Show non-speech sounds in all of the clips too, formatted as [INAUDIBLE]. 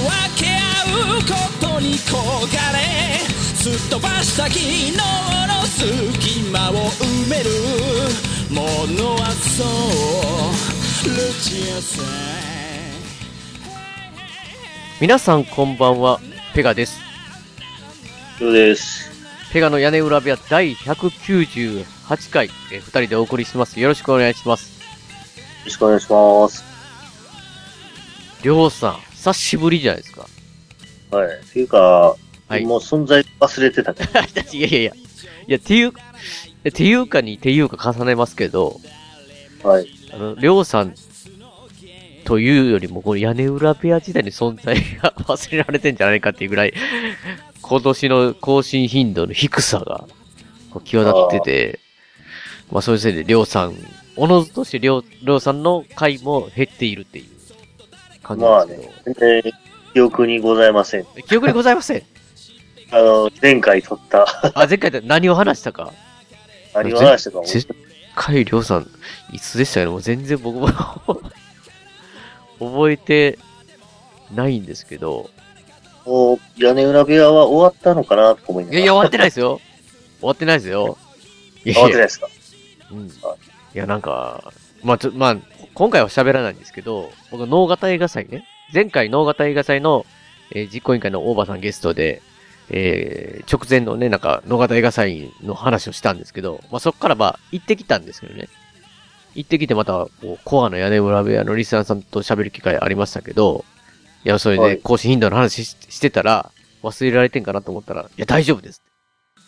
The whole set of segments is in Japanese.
分け合うことに焦がれすっ飛ばした昨日の隙間を埋めるものはそうルチアさん皆さんこんばんは、ペガです。そうです。ペガの屋根裏部屋第198回、えー二人でお送りします。よろしくお願いします。よろしくお願いします。りょうさん、久しぶりじゃないですか。はい。っていうか、はいもう存在忘れてたね。[LAUGHS] いやいやいや。いや、ていう、えていうかにていうか重ねますけど、はい。あの、りょうさんというよりも、この屋根裏部屋時代に存在が忘れられてんじゃないかっていうぐらい、今年の更新頻度の低さが、こう際立ってて、まあそういうせいで、りょうさん、おのずとしてりょう、りょうさんの回も減っているっていう感じまあですけど。ね、全然記憶にございません。記憶にございません？[LAUGHS] あの、前回撮った、あ、前回で何を話したか？[LAUGHS] 何を話したかも。絶回りょうさん、いつでしたよね？もう全然僕も [LAUGHS] 覚えてないんですけど。もう、屋根裏部屋は終わったのかなと思いないがら。やいや、終わってないですよ。終わってないですよ。いや終わってないですか？うん。いや、なんか、まあ、ちょ、まあ、今回は喋らないんですけど、僕は脳型映画祭ね。前回脳型映画祭の、えー実行委員会の大場さんゲストで、えー直前のね、なんか、脳型映画祭の話をしたんですけど、まあ、そこからまあ、行ってきたんですけどね。行ってきてまた、こう、コアの屋根裏部屋のリスナーさんと喋る機会ありましたけど、いや、それはいで更新頻度の話ししてたら、忘れられてんかなと思ったら、いや、大丈夫です。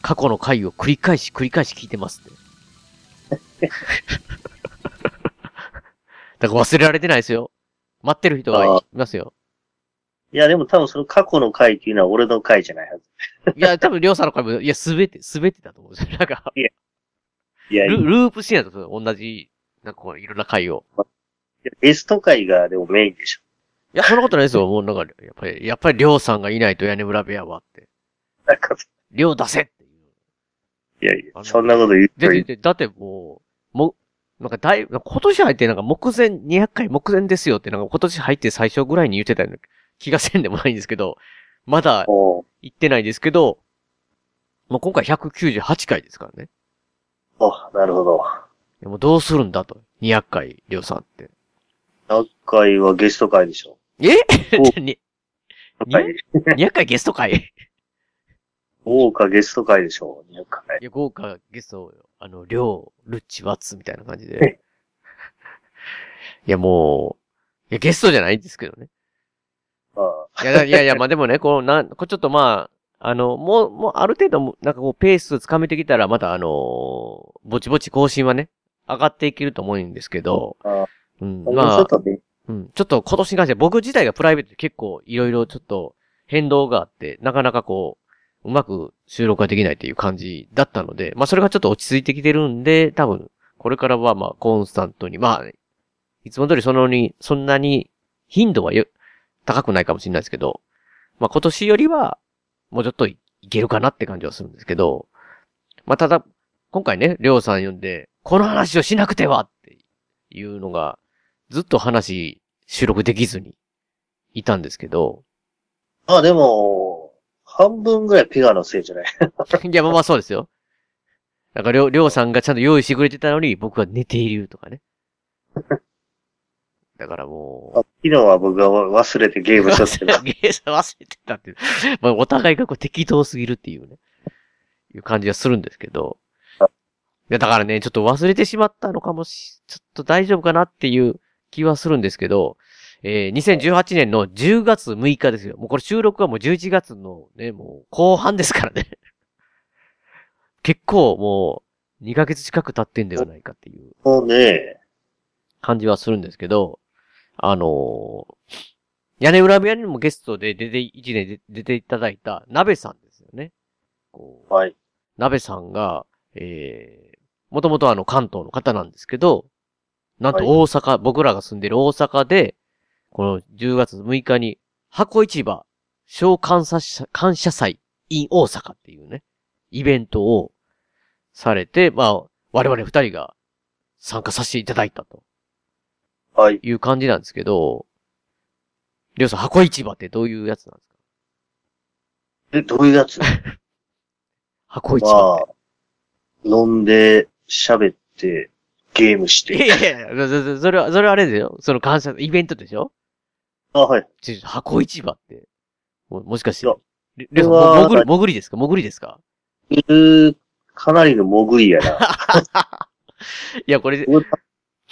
過去の回を繰り返し繰り返し聞いてますって。[LAUGHS] だから忘れられてないですよ。待ってる人がいますよ。いや、でも多分その過去の回っていうのは俺の回じゃないはず。[LAUGHS] いや、多分、りょうさんの回も、いや、すべて、すべてだと思うんですよ。[LAUGHS] なんか、いや、ルいループしないと同じ、なんかこう、いろんな回を。やゲスト回がでもメインでしょ。いや、そんなことないですよ。もうなんか、やっぱり、やっぱりりょうさんがいないと屋根裏部屋はって。なんか、りょう出せっていう。いやいや、そんなこと言うとで、で、でだってもう、も、なんかだい、今年入ってなんか目前、200回目前ですよってなんか今年入って最初ぐらいに言ってたような気がせんでもないんですけど、まだも行ってないですけど、もう今回198回ですからね。う、あ、なるほど。でもどうするんだと。200回、りょうさんって。100回はゲスト回でしょ。え？お [LAUGHS] に100回200回ゲスト会？豪華ゲスト回でしょ。200回い。や、豪華ゲスト、あの、りょう、ルッチ、ワッツみたいな感じで。[LAUGHS] いや、もう、いや、ゲストじゃないんですけどね。あいや、いやいや、まあでもね、この、なん、これちょっとまあ、あの、もう、もう、ある程度、なんかこう、ペースつかめてきたら、またあのぼちぼち更新はね、上がっていけると思うんですけど、あうん、まあちょっ、とね、うん、ちょっと今年に関しては僕自体がプライベートで結構いろいろちょっと変動があって、なかなかこう、うまく収録ができないっていう感じだったので、まあそれがちょっと落ち着いてきてるんで、多分、これからはまあコンスタントに、まあ、いつも通りそのに、そんなに頻度は高くないかもしれないですけど、まあ今年よりは、もうちょっといけるかなって感じはするんですけど、まあただ、今回ね、りょうさん呼んで、この話をしなくてはっていうのが、ずっと話、収録できずにいたんですけど、あでも、半分ぐらいペガのせいじゃない？[LAUGHS] いや、まあまあそうですよ。なんか、りょう、りょうさんがちゃんと用意してくれてたのに、僕は寝ているとかね。[LAUGHS] だからもあ昨日は僕が忘れてゲーう、ムしとって [LAUGHS] ゲーセン忘れてたっていう。まあ、お互いがこう適当すぎるっていうね、いう感じがするんですけど。いや、だからね、ちょっと忘れてしまったのかもし、ちょっと大丈夫かなっていう気はするんですけど、えー、2018年の10月6日ですよ。もうこれ収録はもう11月のね、もう後半ですからね。[LAUGHS] 結構もう2ヶ月近く経ってんではないかっていうもうね、感じはするんですけど、あのー屋根裏部屋にもゲストで出て、一年で出ていただいた鍋さんですよね。はい。鍋さんが、えー、もともとあの関東の方なんですけど、なんと大阪、僕らが住んでる大阪で、この10月6日に、箱市場、小感謝祭感謝祭 in 大阪っていうね、イベントをされて、まあ、我々二人が参加させていただいたとはい。いう感じなんですけど、りょうさん、箱市場ってどういうやつなんですか？え、どういうやつ？[LAUGHS] 箱市場っまあ、飲んで、喋って、ゲームして。いて。やいやいや、それは、それはあれですよ。その感謝、イベントでしょ？あ、はい。ちょ箱市場って。ももしかしてりりょさん、もぐり、もぐりですか？もぐりですか？うーかなりの潜りやな。[LAUGHS] いや、これ、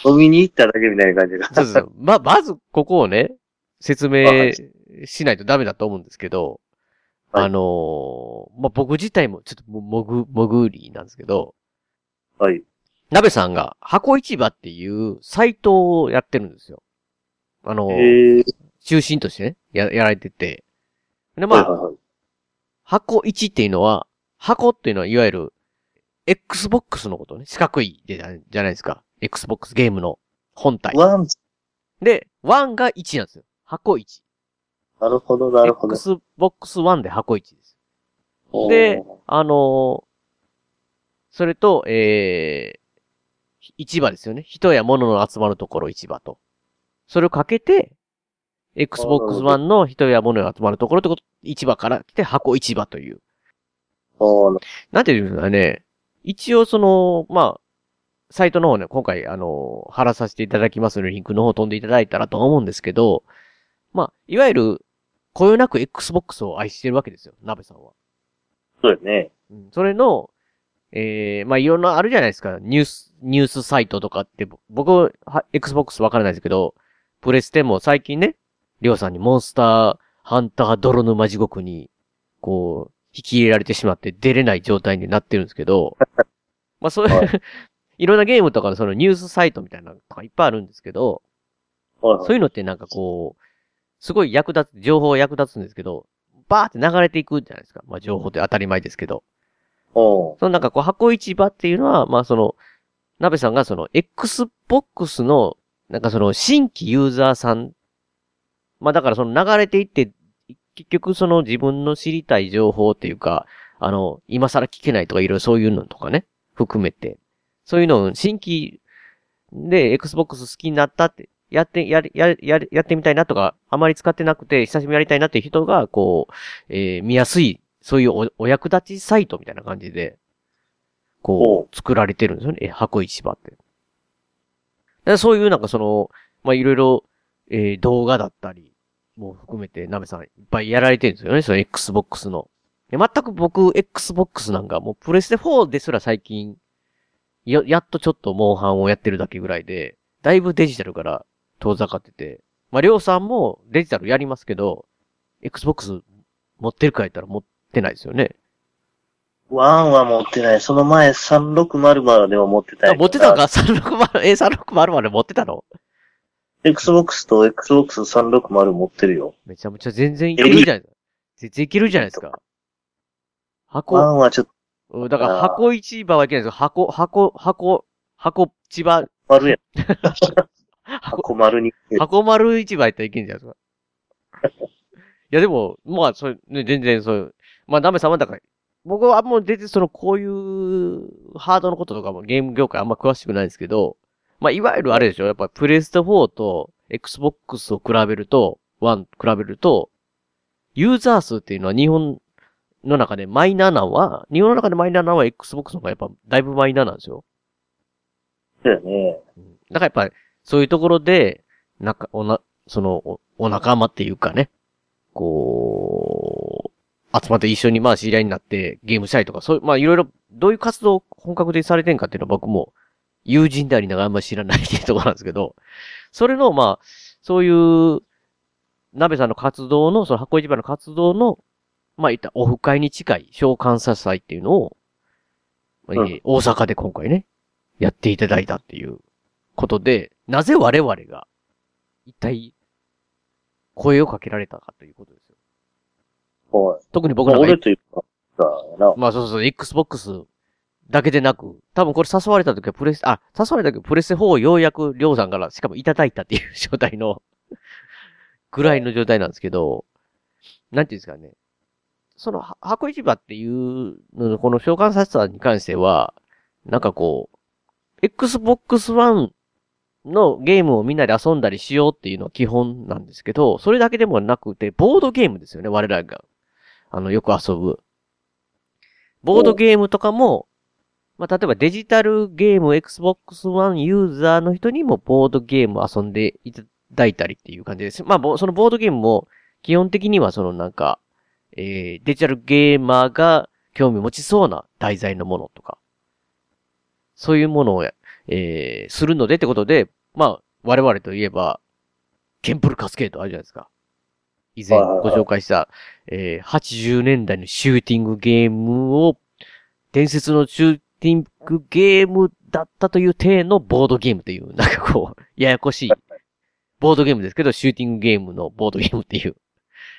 飲みに行っただけみたいな感じが。そうそう。[LAUGHS] ま、まず、ここをね、説は明いしないとダメだと思うんですけど、はいあのーまあ、僕自体もちょっとも、もぐ、もぐりなんですけど、はい。鍋さんが箱市場っていうサイトをやってるんですよ。あのー、中心としてね、や、やられてて。で、まあ、はいはいはい。箱1っていうのは、箱っていうのはいわゆる、Xbox のことね、四角いでじゃないですか。Xbox ゲームの本体。ワン、で、1が1なんですよ。箱1。なるほど、なるほど。Xbox One で箱1です。で、あのーそれと、えー、市場ですよね。人や物の集まるところ市場と。それをかけて、Xbox One の人や物が集まるところってこと、市場から来て箱市場という。なんていうんですかね。一応その、まあ、サイトの方ね、今回あの、貼らさせていただきますので、リンクの方飛んでいただいたらと思うんですけど、まあ、いわゆる、こよなく Xbox を愛してるわけですよ、鍋さんは。そうやね。うんそれの、えー、まあ、いろんなあるじゃないですか。ニュース、ニュースサイトとかって、僕、は Xbox わからないですけど、プレステも最近ね、りょうさんにモンスター、ハンター、泥沼地獄に、こう、引き入れられてしまって出れない状態になってるんですけど、[LAUGHS] まあ、そういう、、は [LAUGHS] いろんなゲームとかのそのニュースサイトみたいなのとかいっぱいあるんですけど、はいはいそういうのってなんかこう、すごい役立つ、情報が役立つんですけど、バーって流れていくじゃないですか。まあ情報って当たり前ですけど。そのなんかこう箱市場っていうのは、まあその、鍋さんがその Xbox の、なんかその新規ユーザーさん、まあだからその流れていって、結局その自分の知りたい情報っていうか、あの、今更聞けないとかいろいろそういうのとかね、含めて、そういうのを新規で Xbox 好きになったって、やって、やり、やり、やり、やってみたいなとか、あまり使ってなくて、久しぶりにやりたいなっていう人が、こう、えー見やすい、そういうおお役立ちサイトみたいな感じで、こほう、作られてるんですよね。え箱市場って。だそういうなんかその、まあ、いろいろ、えー動画だったり、も含めて、ナメさんいっぱいやられてるんですよね。その Xbox の。で全く僕、Xbox なんかもうプレステ4ですら最近、や、やっとちょっとモンハンをやってるだけぐらいで、だいぶデジタルから遠ざかってて、まあ、りょうさんもデジタルやりますけど、Xbox 持ってるか言ったら持ってないですよね。ワンは持ってない。その前3600までは持ってた持ってたのか ?360、え、360まで持ってたの？Xbox と Xbox360 持ってるよ。めちゃめちゃ全然いけるじゃない。全然いけるじゃないですか。ワ箱、ンはちょっとうんだから箱市場はいけないですけど、箱、箱、箱、箱市場、丸や。[LAUGHS] 箱、箱丸に。箱丸市場やったらいけんじゃないですか。[LAUGHS] いやでも、まあ、それ、ね、全然そういう、まあ、ダメ様だから、僕はもう全然その、こういう、ハードのこととかもゲーム業界あんま詳しくないんですけど、まあ、いわゆるあれでしょやっぱプレステ4と Xbox を比べると、1比べると、ユーザー数っていうのは日本の中でマイナーなのは、日本の中でマイナーなのは Xbox の方がやっぱだいぶマイナーなんですよ。そうやね。だからやっぱり、そういうところで、なんか、おな、その、おお仲間っていうかね、こう、集まって一緒にまあ知り合いになってゲームしたりとか、そういう、まあいろいろ、どういう活動を本格的にされてんかっていうのは僕も友人でありながらあんまり知らないっていうところなんですけど、それのまあ、そういう、鍋さんの活動の、その箱市場の活動の、まあ言ったオフ会に近い小監査祭っていうのを、まあうん大阪で今回ね、やっていただいたっていうことで、なぜ我々が、一体、声をかけられたかということですよ。はい。特に僕なんか俺、というか。まあそうそう、Xbox だけでなく、多分これ誘われた時はプレス、あ、誘われた時はプレス4をようやくりょうさんからしかもいただいたっていう状態の、ぐらいの状態なんですけど、なんていうんですかね。その、箱市場っていうのの、この召喚させたに関しては、なんかこう、Xbox One のゲームをみんなで遊んだりしようっていうのは基本なんですけど、それだけでもなくて、ボードゲームですよね、我らが。あの、よく遊ぶ。ボードゲームとかも、まあ、例えばデジタルゲーム Xbox One ユーザーの人にもボードゲームを遊んでいただいたりっていう感じです。まあ、ぼそのボードゲームも、基本的にはそのなんか、えー、デジタルゲーマーが興味持ちそうな題材のものとか、そういうものを、えー、するのでってことで、まあ、我々といえば、ケンプルカスケートあるじゃないですか。以前ご紹介した、えー、80年代のシューティングゲームを、伝説のシューティングゲームだったという体のボードゲームという、[LAUGHS] なんかこう、ややこしい、ボードゲームですけど、シューティングゲームのボードゲームっていう。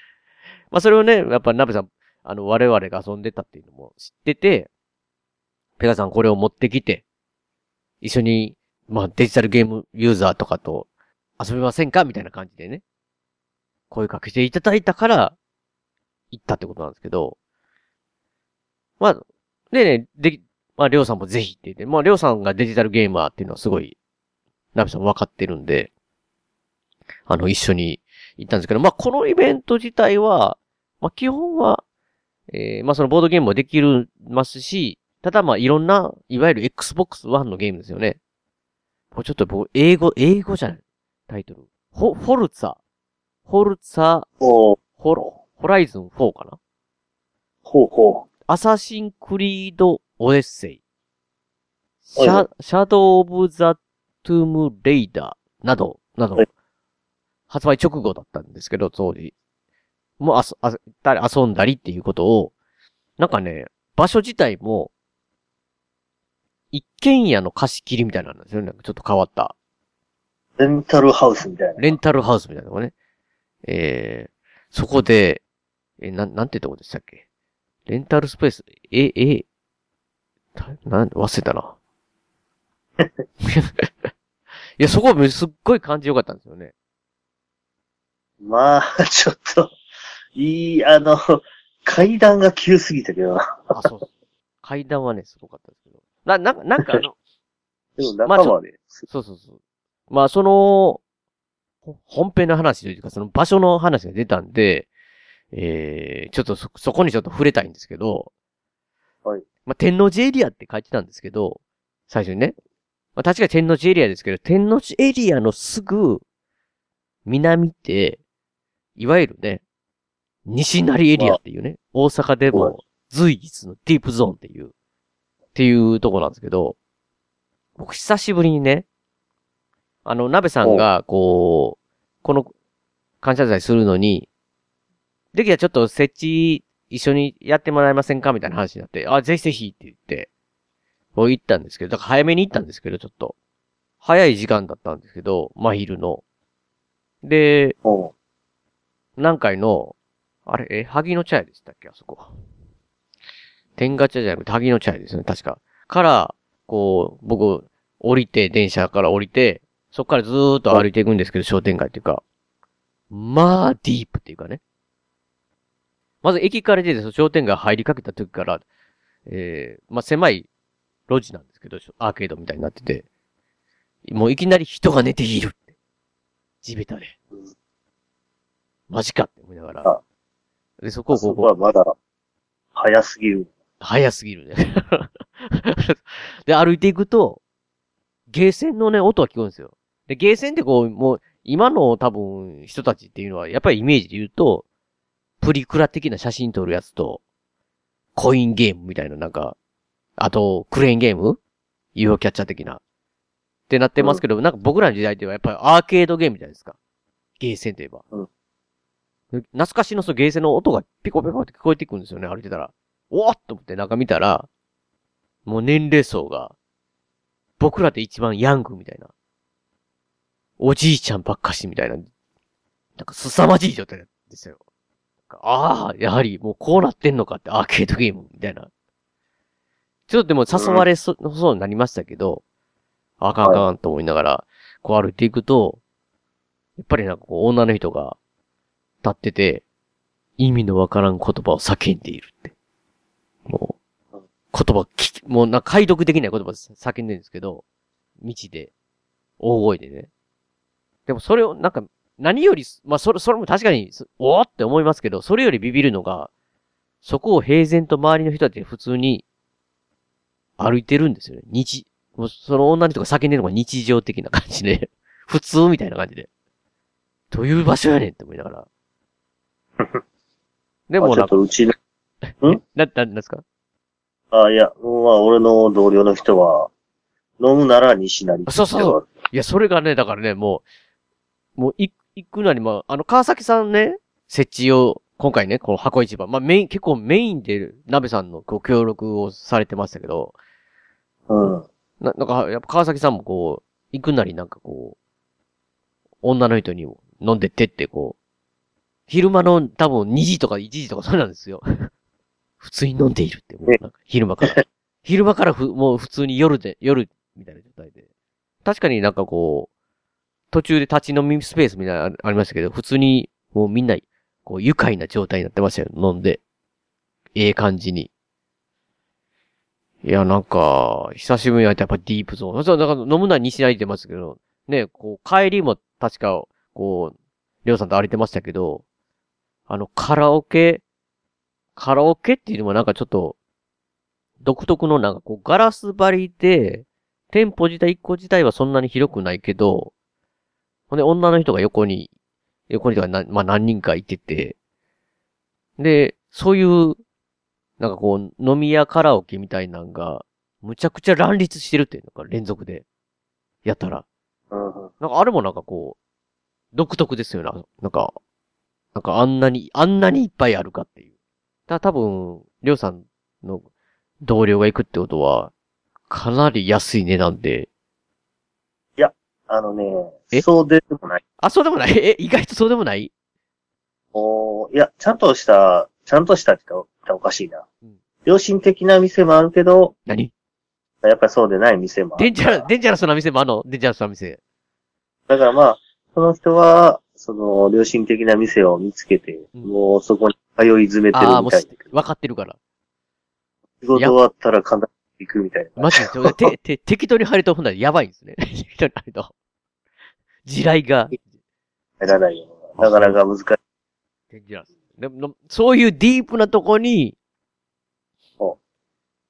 [LAUGHS] まあそれをね、やっぱナベさん、あの、我々が遊んでたっていうのも知ってて、ペガさんこれを持ってきて、一緒に、まあデジタルゲームユーザーとかと遊びませんか？みたいな感じでね、声かけていただいたから、行ったってことなんですけど、まあ、でね、で、まあ、りょうさんもぜひって言って、まあ、りょうさんがデジタルゲーマーっていうのはすごい、ナビさん分かってるんで、あの、一緒に行ったんですけど、まあ、このイベント自体は、まあ、基本は、えー、まあ、そのボードゲームもできるますし、ただまあ、いろんな、いわゆる Xbox One のゲームですよね。これちょっと僕、英語、英語じゃないタイトル。フォ、フォルツァ。フォルツァ、ホロ、ホライズン4かなほうほアサシンクリードオデッセイ。シはいはャ、 Shadow of the Tomb Raider など、などはい、発売直後だったんですけど、当時。もうあそ、あそ遊んだりっていうことを、なんかね、場所自体も、一軒家の貸し切りみたいなんですよね。ちょっと変わった。う。レンタルハウスみたいな。レンタルハウスみたいなのがね。えー、そこで、えー、なん、なんてとこでしたっけ？レンタルスペース、え、え、たなん、忘れたな。[LAUGHS] いや、そこすっごい感じ良かったんですよね。まあ、ちょっと、いい、あの、階段が急すぎたけどな。あ、そうそう。階段はね、すごかったですけど。な、な、なんかあの、[LAUGHS] でも中まで。そうそうそう。まあ、その、ほ本編の話というか、その場所の話が出たんで、えー、ちょっとそ、そこにちょっと触れたいんですけど、はい。まあ、天王寺エリアって書いてたんですけど、最初にね。まあ、確かに天王寺エリアですけど、天王寺エリアのすぐ、南って、いわゆるね、西成エリアっていうね、大阪ではいも随一のディープゾーンっていう、っていうとこなんですけど、僕久しぶりにね、あの、鍋さんが、こう、この感謝祭するのに、できたらちょっと設置一緒にやってもらえませんか？みたいな話になって、あ、ぜひぜひって言って、こう行ったんですけど、だから早めに行ったんですけど、ちょっと。早い時間だったんですけど、真昼の。で、おう南海の、あれ、え、萩の茶屋でしたっけ？あそこ。天下茶じゃなくて萩の茶屋ですよね、確か。から、こう、僕、降りて、電車から降りて、そっからずーっと歩いていくんですけど、商店街っていうか、まあ、ディープっていうかね。まず駅から出て、商店街入りかけた時から、えー、まあ、狭い路地なんですけど、アーケードみたいになってて、もういきなり人が寝ているって。地べたで。マジかって思いながらあ。で、そこをこそうこはまだ、早すぎる。早すぎるね。[LAUGHS] で、歩いていくと、ゲーセンのね、音が聞こえるんですよ。で、ゲーセンってこう、もう、今の多分、人たちっていうのは、やっぱりイメージで言うと、プリクラ的な写真撮るやつと、コインゲームみたいな、なんか、あと、クレーンゲーム ?UFO キャッチャー的な。ってなってますけど、なんか僕らの時代ではやっぱりアーケードゲームじゃないですか。ゲーセンといえば。うん懐かしのそのゲーセンの音がピコピコって聞こえてくるんですよね、歩いてたら。おーっと思って中見たら、もう年齢層が、僕らで一番ヤングみたいな。おじいちゃんばっかしみたいな。なんか凄まじい状態ですよ。かああ、やはりもうこうなってんのかってアーケードゲームみたいな。ちょっとでも誘われそ,、うそうになりましたけど、あかんあかんと思いながら、こう歩いていくと、やっぱりなんかこう女の人が立ってて、意味のわからん言葉を叫んでいるって。もう、言葉聞き、もうなんか解読できない言葉叫んでるんですけど、道で、大声でね。でもそれをなんか、何より、まあそれ、それも確かに、おおって思いますけど、それよりビビるのが、そこを平然と周りの人たち普通に歩いてるんですよね。日、もうその女の人が叫んでるのが日常的な感じで、[LAUGHS] 普通みたいな感じで。どういう場所やねんって思いながら。[LAUGHS] でもなんか、っとうちの、な、な、なんですか？あ、いや、まあ俺の同僚の人は、飲むなら西成。そうそうそういや、それがね、だからね、もう、もう、い、行くなり、まあ、あの、川崎さんね、設置を、今回ね、この箱市場、まあ、メイン、結構メインで、鍋さんのご協力をされてましたけど、うん。な、なんか、やっぱ川崎さんもこう、行くなりなんかこう、女の人に飲んでってって、こう、昼間の多分2時とか1時とかそうなんですよ。[LAUGHS] 普通に飲んでいるって、もうなんか昼間から。[LAUGHS] 昼間からふ、もう普通に夜で、夜みたいな状態で。確かになんかこう、途中で立ち飲みスペースみたいなのありましたけど、普通にもうみんな、こう愉快な状態になってましたよ、飲んで。ええ感じに。いや、なんか、久しぶりに会ってやっぱディープゾーン。そう、だか飲むのは西成ってますけど、ね、こう、帰りも確か、こう、りょうさんと歩いてましたけど、あの、カラオケ、カラオケっていうのもなんかちょっと、独特のなんかこう、ガラス張りで、店舗自体、一個自体はそんなに広くないけど、ほんで、女の人が横に、横にとかな、まあ何人かいてて、で、そういう、なんかこう、飲み屋カラオケみたいなんが、むちゃくちゃ乱立してるっていうのか、連続で。やったら。うん。なんかあれもなんかこう、独特ですよな。なんか、なんかあんなに、あんなにいっぱいあるかっていう。だ多分、りょうさんの同僚が行くってことは、かなり安い値段で。あのねえ、そうでもない。あ、そうでもない？え、意外とそうでもない？おいや、ちゃんとした、ちゃんとしたって言ったらおかしいなうん。良心的な店もあるけど、何？やっぱりそうでない店もある。デンジャラ、デンジャラスな店もあんの？デンジャラスな店。だからまあ、その人は、その、良心的な店を見つけて、うんもうそこに通い詰めてるああ、もみたいだけど、分かってるから。仕事終わったら必ず行くみたいな。マジで、て、て、適当に入るとほんならやばいんですね。[LAUGHS] 適当に入ると。地雷が。入らないよ。なかなか難しい。デンジャラス。でも、そういうディープなとこにお、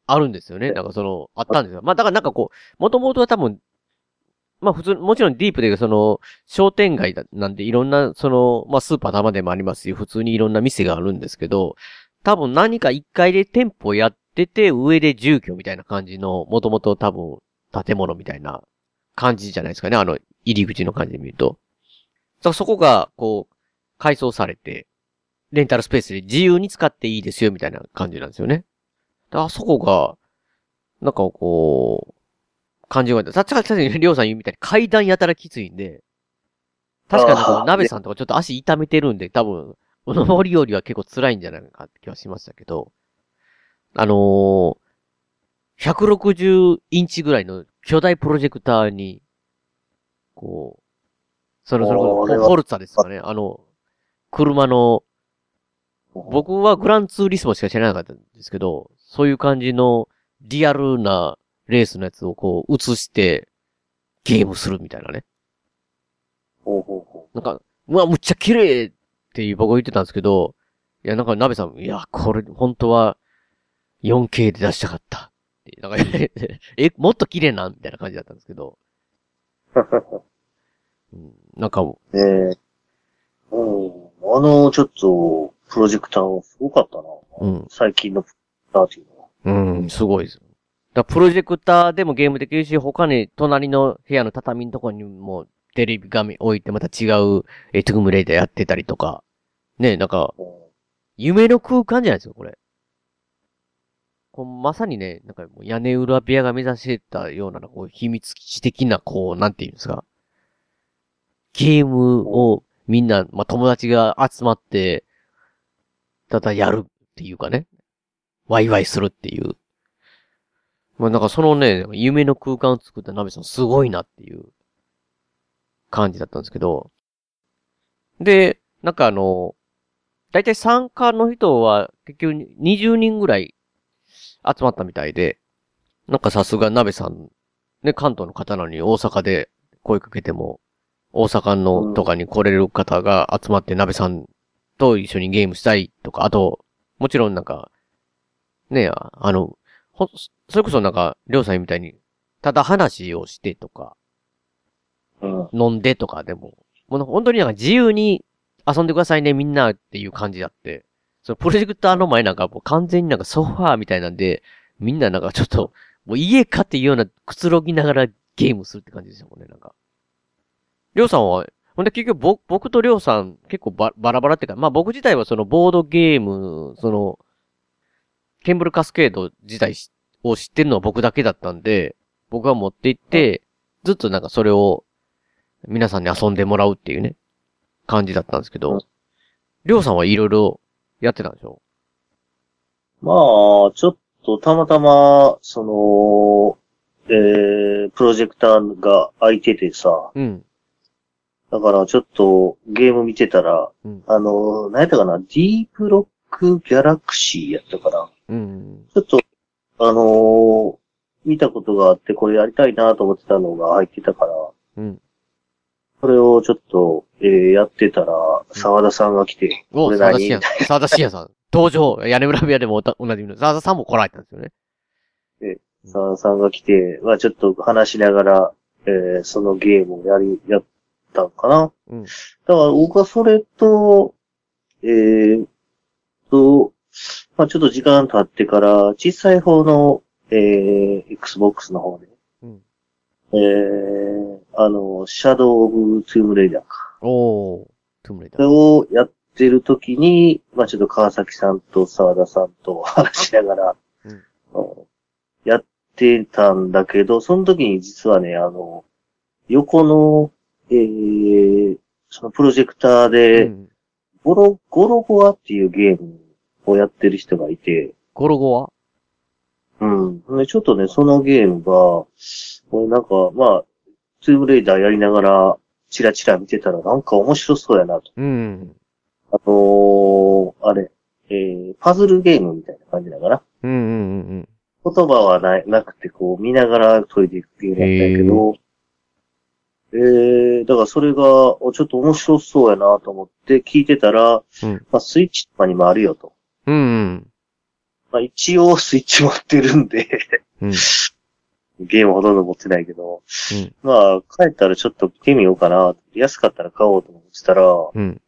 あるんですよね。なんかその、あったんですよ。まあだからなんかこう、もともとは多分、まあ普通、もちろんディープで、その、商店街だなんでいろんな、その、まあスーパー玉でもありますし、普通にいろんな店があるんですけど、多分何か一階で店舗やってて、上で住居みたいな感じの、もともと多分、建物みたいな感じじゃないですかね。あの、入り口の感じで見ると。だからそこが、こう、改装されて、レンタルスペースで自由に使っていいですよ、みたいな感じなんですよね。あそこが、なんかこう、感じが、確かに、りょうさん言うみたいに階段やたらきついんで、確かにこう、鍋さんとかちょっと足痛めてるんで、多分、お登りよりは結構辛いんじゃないかって気はしましたけど、あのー、160インチぐらいの巨大プロジェクターに、こう、それ、それこそ、フォルツァですかね。あの、車の、僕はグランツーリスモしか知らなかったんですけど、そういう感じのリアルなレースのやつをこう映してゲームするみたいなね。ほうほうほなんか、うわ、むっちゃ綺麗っていう僕は言ってたんですけど、いや、なんか、鍋さん、いや、これ、本当は 4K で出したかったって。なんか、[LAUGHS] え、もっと綺麗なみたいな感じだったんですけど、[LAUGHS] うん、なんか、う。ねえ。うん。あの、ちょっと、プロジェクターはすごかったな。うん、最近のプロジェクターっていうのは。うん、すごいです。だプロジェクターでもゲームできるし、他に隣の部屋の畳のところにもテレビ画面置いてまた違う、えー、 Tomb Raider やってたりとか。ね、なんか、うん夢の空間じゃないですか、これ。こうまさにね、なんかもう屋根裏部屋が目指してたような、こう秘密基地的な、こう、なんていうんですか。ゲームをみんな、まあ、友達が集まって、ただやるっていうかね、ワイワイするっていう。まあなんかそのね、夢の空間を作った鍋さんすごいなっていう感じだったんですけど、で、なんかあの、だいたい参加の人は結局20人ぐらい集まったみたいで、なんかさすが鍋さん、ね、関東の方なのに大阪で声かけても、大阪のとかに来れる方が集まって鍋さんと一緒にゲームしたいとか、あと、もちろんなんか、ねああの、ほ、それこそなんか、りょうさんみたいに、ただ話をしてとか、うん。飲んでとかでも、もう本当になんか自由に遊んでくださいね、みんなっていう感じだって。そのプロジェクターの前なんかもう完全になんかソファーみたいなんで、みんななんかちょっと、もう家かっていうようなくつろぎながらゲームするって感じでしたもんね、なんか。りょうさんは、ほんで結局僕僕とりょうさん結構ババラバラっていうか、まあ僕自体はそのボードゲーム、その、ケンブルカスケード自体しを知ってるのは僕だけだったんで、僕が持って行って、ずっとなんかそれを皆さんに遊んでもらうっていうね、感じだったんですけうんど、りょうさんはいろいろやってたんでしょ？まあ、ちょっとたまたま、その、えー、プロジェクターが開いててさ、うん。だからちょっとゲーム見てたら、うんあの、何やったかな、ディープロックギャラクシーやったかな？うん。ちょっと、あのー見たことがあって、これやりたいなと思ってたのが入ってたから、うん。それをちょっと、えーやってたら、沢田さんが来て、お、これ何？沢田信也さん。[LAUGHS] 沢田信也さん。登場。屋根裏部屋でもおた同じみの。沢田さんも来られたんですよね。沢田さんが来て、まあちょっと話しながら、えーそのゲームをやり、やったんかな。うん。だから僕はそれと、えー、と、まあちょっと時間経ってから、小さい方の、えー、Xbox の方で、うん。えー、あの、シャドウ・オブ・トゥームレイダーか。おー。トゥームレイダーそれー。をやってる時に、まあちょっと川崎さんと沢田さんと話しながら、うんうんやってたんだけど、その時に実はね、あの、横の、えー、そのプロジェクターうで、ん。ゴロ、ゴロゴアっていうゲームをやってる人がいて、ゴロゴはうん。で、ちょっとね、そのゲームが、俺なんか、まあ、トゥームレイダーやりながら、チラチラ見てたらなんか面白そうやなと。うん。あのー、あれ、えー、パズルゲームみたいな感じだから、うんうんうん言葉はななくて、こう、見ながら解いていくゲームなんだけど、えー、だからそれが、おちょっと面白そうやなと思って聞いてたら、うん。まあ、スイッチとかにもあるよと。うんうん。まあ、一応スイッチ持ってるんで、うん。ゲームほとんど持ってないけど、うん。まあ、帰ったらちょっと見てみようかな。安かったら買おうと思ってたら、うん。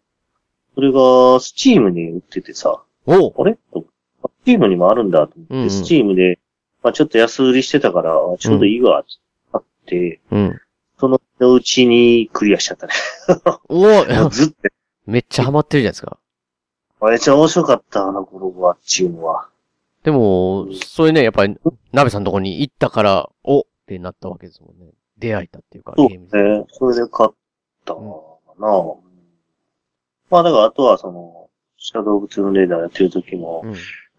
それが、スチームに売っててさ、おあれ？とスチームにもあるんだと思って、うんうんスチームで、まあちょっと安売りしてたから、ちょうどいいわ、って買って、うん。そのうちにクリアしちゃったね。お [LAUGHS] ずっと、めっちゃハマってるじゃないですか。めっちゃ面白かった、あの頃は、チームは。でも、それね、やっぱり、鍋さんのとこに行ったから、おってなったわけですもんね。出会えたっていうか、そうゲームで。ね。それで買ったかな、まあだからあとはその、シャドウ・オブ・ツームレーダーやってる時も、うん。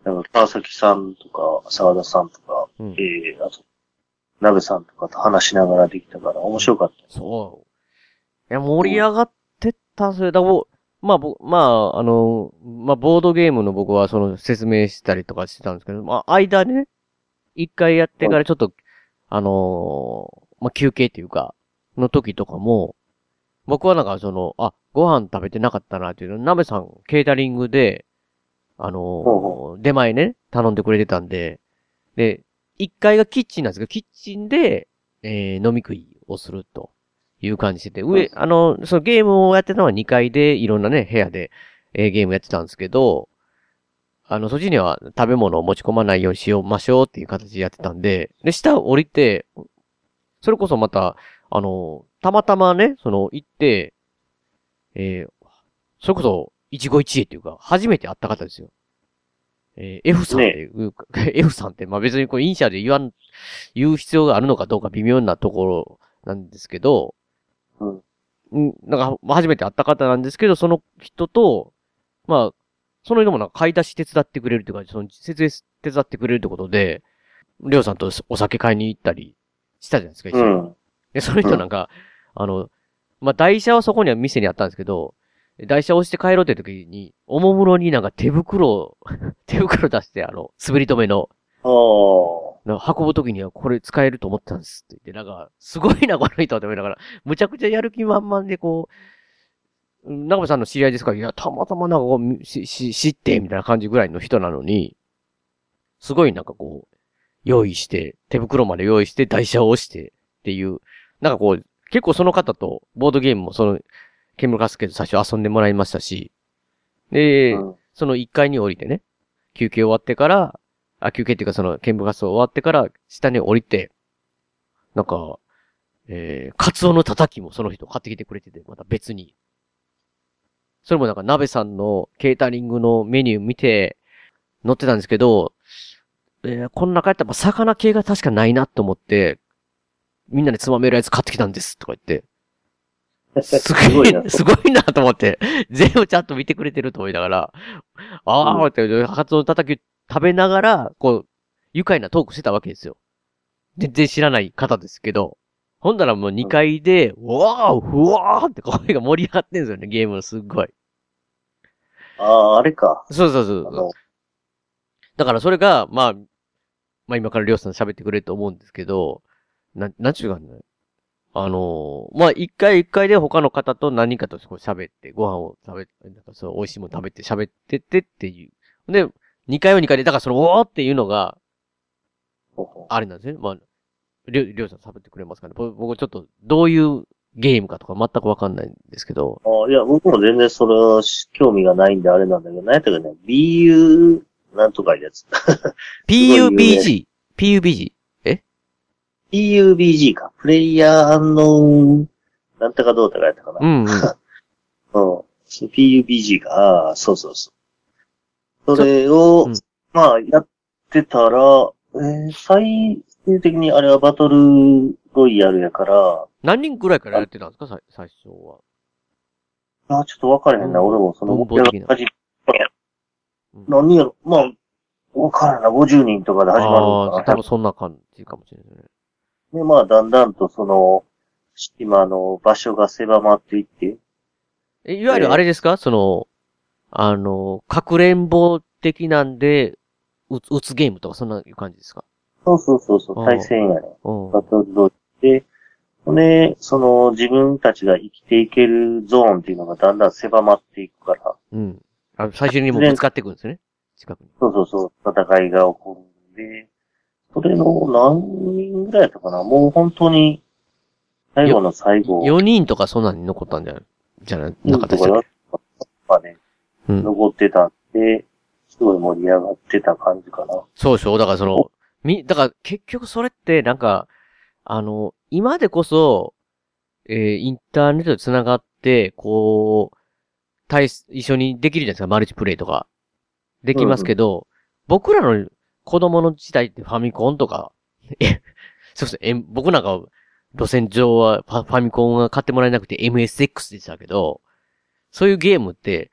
なんか川崎さんとか、沢田さんとか、うん。えー、あと、鍋さんとかと話しながらできたから面白かった。そう。いや、盛り上がってた、それだ、もうまあ、ぼ、まあ、あの、まあ、ボードゲームの僕はその説明したりとかしてたんですけど、まあ、間ね、一回やってからちょっと、あのーまあ、休憩っていうか、の時とかも、僕はなんかその、あ、ご飯食べてなかったなっていうの、鍋さん、ケータリングで、あのーほ出前ね、頼んでくれてたんで、で、一階がキッチンなんですけど、キッチンで、えー飲み食いをするという感じしてて、上、あの、そのゲームをやってたのは2階で、いろんなね、部屋で、えーゲームやってたんですけど、あの、そっちには食べ物を持ち込まないようにしようましょうっていう形でやってたんで、で、下降りて、それこそまた、あの、たまたまね、その、行って、えーそれこそ、一期一会っていうか、初めて会った方ですよ。えー F さんっていう、F さんって、まあ別にこう、イニシャルで言わん、言う必要があるのかどうか微妙なところなんですけど、うん。うん、なんか、まあ初めて会った方なんですけど、その人と、まあ、その人もなんか買い出し手伝ってくれるっていうか、その設営手伝ってくれるってことで、りょうさんとお酒買いに行ったりしたじゃないですか、一緒に。うん。で、その人なんか、あの、まあ、台車はそこには店にあったんですけど、台車を押して帰ろうって時に、おもむろになんか手袋を、[LAUGHS] 手袋出して、あの、滑り止めの、ああ。なんか運ぶ時にはこれ使えると思ったんですって。言って、なんか、すごいな、この人って思いながら、むちゃくちゃやる気満々でこう、長部さんの知り合いですか？ら、いや、たまたまなんかこう、し、し、知って、みたいな感じぐらいの人なのに、すごいなんかこう、用意して、手袋まで用意して、台車を押してっていう、なんかこう、結構その方と、ボードゲームもその、ケムカスケと最初遊んでもらいましたし、で、うん。その1階に降りてね、休憩終わってから、あ、休憩っていうかその、見物活動終わってから、下に降りて、なんか、えー、カツオのたたきもその人買ってきてくれてて、また別に。それもなんか、鍋さんのケータリングのメニュー見て、載ってたんですけど、えー、この中やったら魚系が確かないなと思って、みんなでつまめるやつ買ってきたんです、とか言って。すすごい。[LAUGHS] すごいなと思って、全部ちゃんと見てくれてると思いながら、ああ、って、カツオのたたき食べながら、こう、愉快なトークしてたわけですよ。全然知らない方ですけど、ほんだらもう2階で、うわー、ふわーって声が盛り上がってんですよね、ゲームのすっごい。ああ、あれか。そうそうそうだからそれが、まあ、まあ今からりょうさん喋ってくれると思うんですけど、な、なんちゅうかね。あのーまあ一回一回で他の方と何人かとこう喋って、ご飯を食べ、なんかそう、美味しいもの食べて喋ってってっていう。で、二回は二回で、だからその、おーっていうのが、あれなんですね。まあ、りょう、りょうさん喋ってくれますかね。ぼ僕ちょっと、どういうゲームかとか全くわかんないんですけど。うあいや、僕も全然それはし興味がないんであれなんだけど、何やったかね、BU なんとかいうやつ。[LAUGHS] PUBG。PUBG。PUBG か。プレイヤーアンノーン、なんとかどうとかやったかな。うんうん。[LAUGHS] うん。PUBG か。ああ、そうそうそう。それを、うんまあ、やってたら、えー最終的にあれはバトルロイヤルやから、何人くらいからやってたんですか？最最初は。あちょっと分かれへんな。うん俺もその、文法的な何やろ？まあ、分からんな。50人とかで始まるああ、のかな。多分そんな感じかもしれないね。で、まあ、だんだんとその、島の場所が狭まっていって、え、いわゆるあれですか、その、あの、かくれんぼ的なんで、うつ、打つゲームとかそんないう感じですか？そうそうそうそう、対戦やね。うん。バトルロイで、で、その自分たちが生きていけるゾーンっていうのがだんだん狭まっていくから、うん。あの最終的にもうぶつかっていくんですね？近くに。そうそうそう、戦いが起こるんで、それの何人ぐらいやったかな？もう本当に、最後の最後、4人とかそんなに残ったんじゃない？じゃない？なかったでしたっけとかね、うん。残ってたんで、すごい盛り上がってた感じかな。そうでしょ？だからその、み、だから結局それってなんか、あの、今でこそ、えーインターネットで繋がって、こう、対す、一緒にできるじゃないですか、マルチプレイとか。できますけど、僕らの子供の時代ってファミコンとか、え、そうですね、え僕なんか、路線上はファファミコンが買ってもらえなくて MSX でしたけど、そういうゲームって、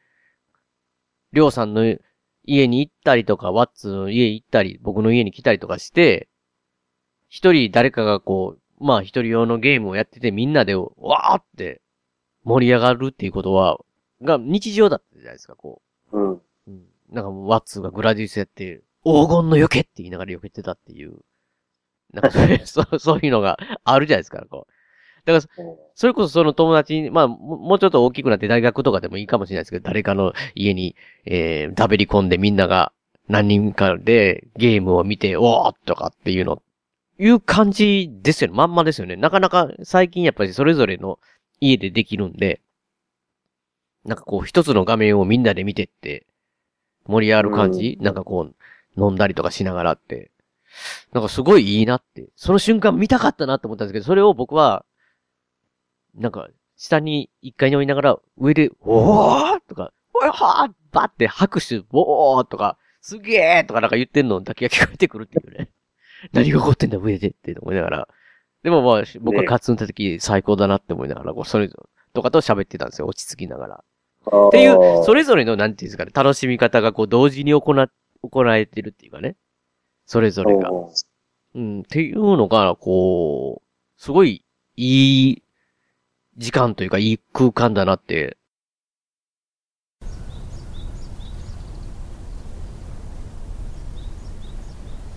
りょうさんの家に行ったりとか、ワッツの家行ったり、僕の家に来たりとかして、一人誰かがこう、まあ一人用のゲームをやっててみんなでわーって盛り上がるっていうことは、が日常だったじゃないですか、こうん。う。うん、なんかもうワッツがグラディウスやって、黄金の避けって言いながら避けてたっていう。なんかそういうそうそういうのがあるじゃないですか、こう。だから、それこそその友達に、まあ、ももうちょっと大きくなって大学とかでもいいかもしれないですけど、誰かの家に、えー、ダベり込んでみんなが何人かでゲームを見て、おーっとかっていうの、いう感じですよね。まんまですよね。なかなか最近やっぱりそれぞれの家でできるんで、なんかこう一つの画面をみんなで見てって、盛り上がる感じ、なんかこう、飲んだりとかしながらって、なんかすごいいいなって、その瞬間見たかったなって思ったんですけど、それを僕は、なんか、下に一階に置いながら、上で、おーとか、おいはーバって拍手、おーとか、すげーとかなんか言ってんのだけが聞こえてくるっていうね。[LAUGHS] 何が起こってんだ上でって思いながら。でもまあ、僕はカツンた時最高だなって思いながら、こう、それとかと喋ってたんですよ。落ち着きながら。っていう、それぞれの、なんていうんですかね、楽しみ方がこう、同時に行っ、行えてるっていうかね。それぞれが。うん、っていうのが、こう、すごい、いい時間というか、いい空間だなって。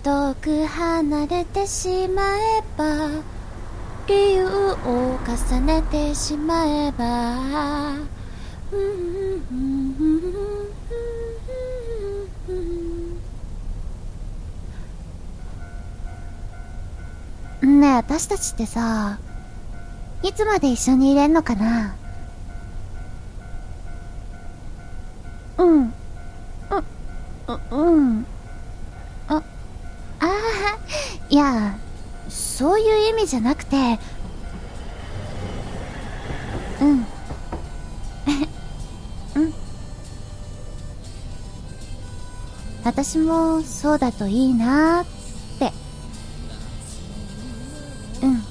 遠く離れてしまえば理由を重ねてしまえばねえ私たちってさいつまで一緒にいれんのかな？うん。うううん。あああいやそういう意味じゃなくて。うん。[LAUGHS] うん。私もそうだといいなーって。うん。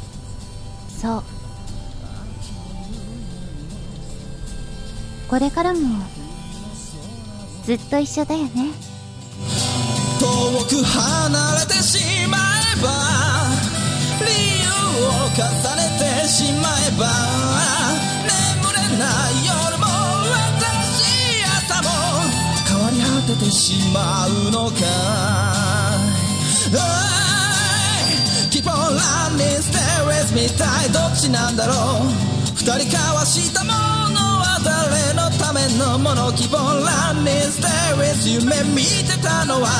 そう。これからもずっと一緒だよね。遠く離れてしまえば理由を重ねてしまえば眠れない夜も新しい朝も変わり果ててしまうのか。Keep on running, stay with me 一体どっちなんだろう。人交わしたものは誰のためのもの Keep on running, stay with 夢見てたのは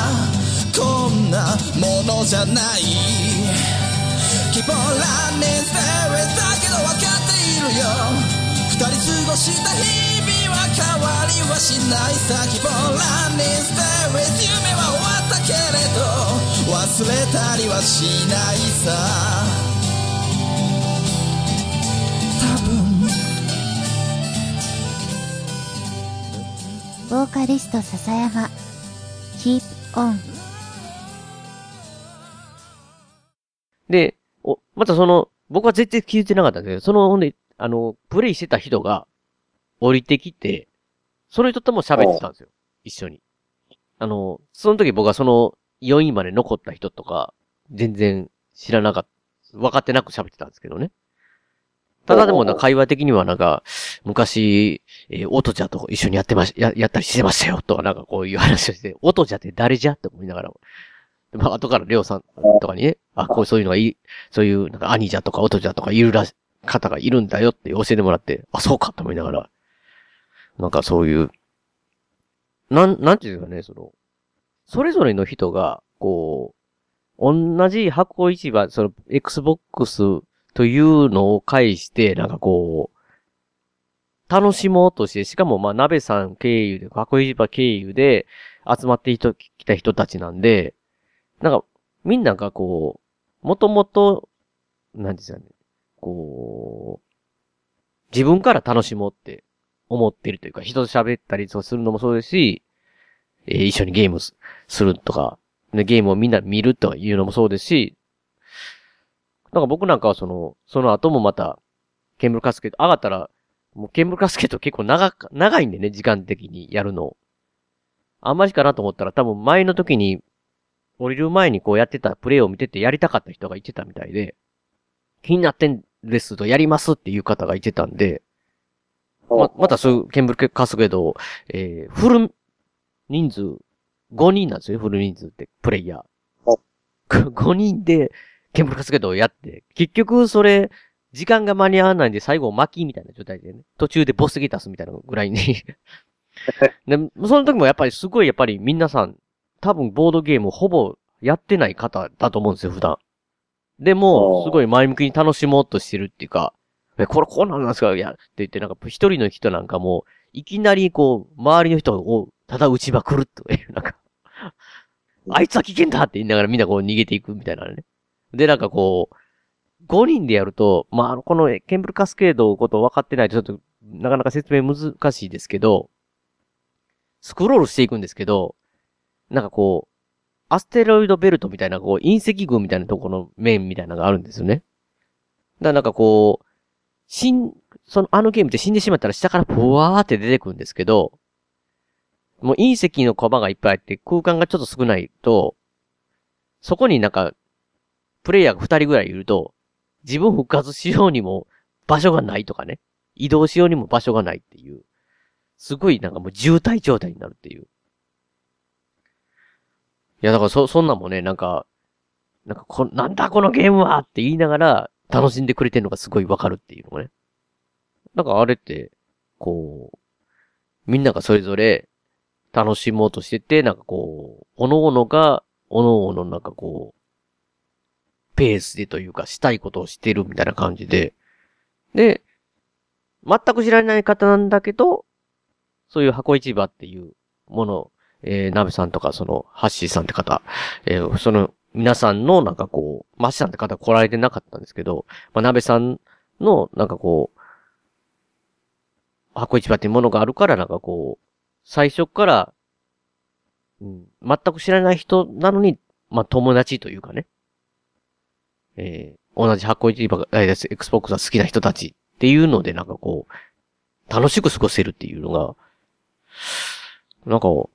こんなものじゃない Keep on running, stay with だけど分かっているよ二人過ごした日々は変わりはしないさ Keep on running, stay with 夢は終わったけれど忘れたりはしないさボーカリスト笹山 Keep on で、お、またその、僕は絶対気づいてなかったんですけど、その、ほんで、あの、プレイしてた人が降りてきて、その人とも喋ってたんですよ。一緒に。あの、その時僕はその4位まで残った人とか、全然知らなかった、分かってなく喋ってたんですけどね。ただでもな、会話的にはなんか、昔、えー、オトジャと一緒にやってまし、や、やったりしてましたよ、とかなんかこういう話をして、オトジャって誰じゃって思いながら。でまあ、後からりょうさんとかにね、あ、こうそういうのがいい、そういう、なんか、兄じゃとか、音じゃとかいるらし、方がいるんだよって教えてもらって、あ、そうかと思いながら、なんかそういう、なん、なんていうかね、その、それぞれの人が、こう、同じ箱市場、その、Xbox というのを介して、なんかこう、楽しもうとして、しかもまあ、鍋さん経由で、箱市場経由で集まってきた人たちなんで、なんか、みんながこう、もともと、なんですよね。こう、自分から楽しもうって思ってるというか、人と喋ったりするのもそうですし、えー一緒にゲームするとか、ゲームをみんな見るというのもそうですし、なんか僕なんかはその、その後もまた、ケンブルカスケット、上がったら、もうケンブルカスケット結構長か、長いんでね、時間的にやるの。あんまりかなと思ったら多分前の時に降りる前にこうやってたプレイを見ててやりたかった人がいてたみたいで、気になってんですとやりますっていう方がいてたんで、ま、またそういうケンブルカスケド、えー、フル人数、5人なんですよ、フル人数って、プレイヤー。5人で、ケンブルカスケドをやって、結局それ、時間が間に合わないんで最後巻きみたいな状態でね、途中でボスギタスみたいなぐらいに [LAUGHS] で、その時もやっぱりすごいやっぱり皆さん、多分ボードゲームほぼやってない方だと思うんですよ、普段。でも、すごい前向きに楽しもうとしてるっていうか、え、これこうなんですか？いや、って言ってなんか一人の人なんかもう、いきなりこう、周りの人を、ただ内場来るという、なんか、あいつは危険だって言いながらみんなこう逃げていくみたいなね。で、なんかこう、5人でやると、まあ、このケンブルカスケードのこと分かってないとちょっと、なかなか説明難しいですけど、スクロールしていくんですけど、なんかこう、アステロイドベルトみたいな、こう、隕石群みたいなところの面みたいなのがあるんですよね。だからなんかこう、死ん、その、あのゲームって死んでしまったら下からブワーって出てくるんですけど、もう隕石のコマがいっぱいあって空間がちょっと少ないと、そこになんか、プレイヤーが二人ぐらいいると、自分復活しようにも場所がないとかね。移動しようにも場所がないっていう。すごいなんかもう渋滞状態になるっていう。いや、だからそ、そんなんもね、なんか、なんかこ、なんだこのゲームはって言いながら楽しんでくれてるのがすごいわかるっていうのがね。なんかあれって、こう、みんながそれぞれ楽しもうとしてて、なんかこう、おのおのが、おのおのなんかこう、ペースでというか、したいことをしてるみたいな感じで、で、全く知られない方なんだけど、そういう箱市場っていうもの、えー、鍋さんとか、その、ハッシーさんって方、えー、その、皆さんの、なんかこう、マッシさんって方来られてなかったんですけど、まあ、鍋さんの、なんかこう、箱市場っていうものがあるから、なんかこう、最初から、うん、全く知らない人なのに、まあ、友達というかね、えー、同じ箱市場が、えー、Xbox が好きな人たちっていうので、なんかこう、楽しく過ごせるっていうのが、なんか、ちょ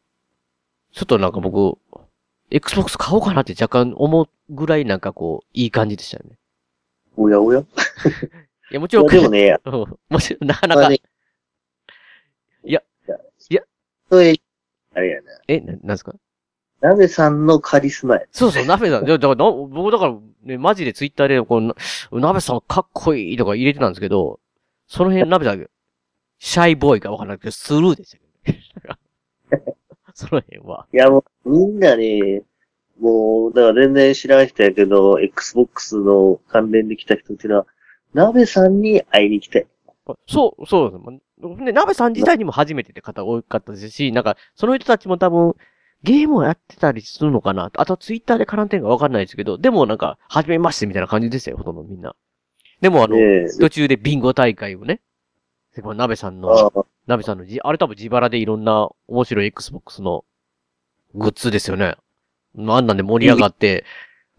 っとなんか僕、Xbox 買おうかなって若干思うぐらいなんかこう、いい感じでしたよね。おやおや？[LAUGHS] いや、もちろん、でもね、[LAUGHS] うん。もちろん、なかなか。まあね、いや、いや、それ、あれやな。え、な、なんですか？鍋さんのカリスマや。そうそう、ナベさん。だからな、僕だから、ね、マジでツイッターで、こう、なナベさんかっこいいとか入れてたんですけど、その辺、ナベさん、シャイボーイかわからなくて、スルーでしたけどね。[LAUGHS] その辺は。いやもう、みんなね、もう、だから全然知らん人やけど、Xbox の関連で来た人っていうのは、鍋さんに会いに来たい。そう、そうです。で、ナベさん自体にも初めてって方多かったですし、なんか、その人たちも多分、ゲームをやってたりするのかな？あとツイッターで絡んでんかわかんないですけど、でもなんか、初めましてみたいな感じでしたよ、ほとんどみんな。でもあの、ね途中でビンゴ大会をね、このナベさんの、ああ、ナベさんのじ、あれ多分自腹でいろんな面白い Xbox のグッズですよね。まああんなんで盛り上がって、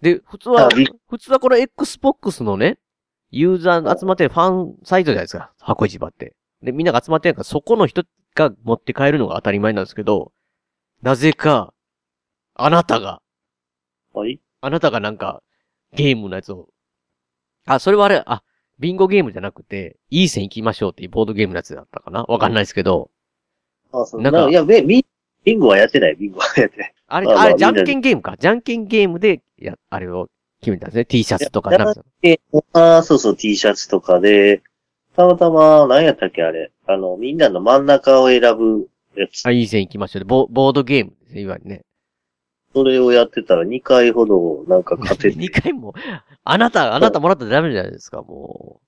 で、普通は普通はこの Xbox のね、ユーザー集まってるファンサイトじゃないですか、箱市場って。で、みんなが集まってるから、そこの人が持って帰るのが当たり前なんですけど、なぜか、あなたが、はい？あなたがなんか、ゲームのやつを、あ、それはあれ、あ、ビンゴゲームじゃなくて、いい線行きましょうっていうボードゲームのやつだったかな？わかんないですけど、あそうなんんか、いや、ビビビンゴはやってない、ビンゴはやってない。あれ、まあまああれ、じゃんけんゲームか。じゃんけんゲームで、いや、あれを決めたんですね。T シャツとか、なんかえ、ああ、そうそう、T シャツとかで、たまたま、何やったっけ、あれ。あの、みんなの真ん中を選ぶやつ。あ、いい線行きましょうでボ。ボードゲームですね、いわゆるね。それをやってたら2回ほど、なんか勝てて。[LAUGHS] 2回も、あなた、あなたもらったらダメじゃないですか、も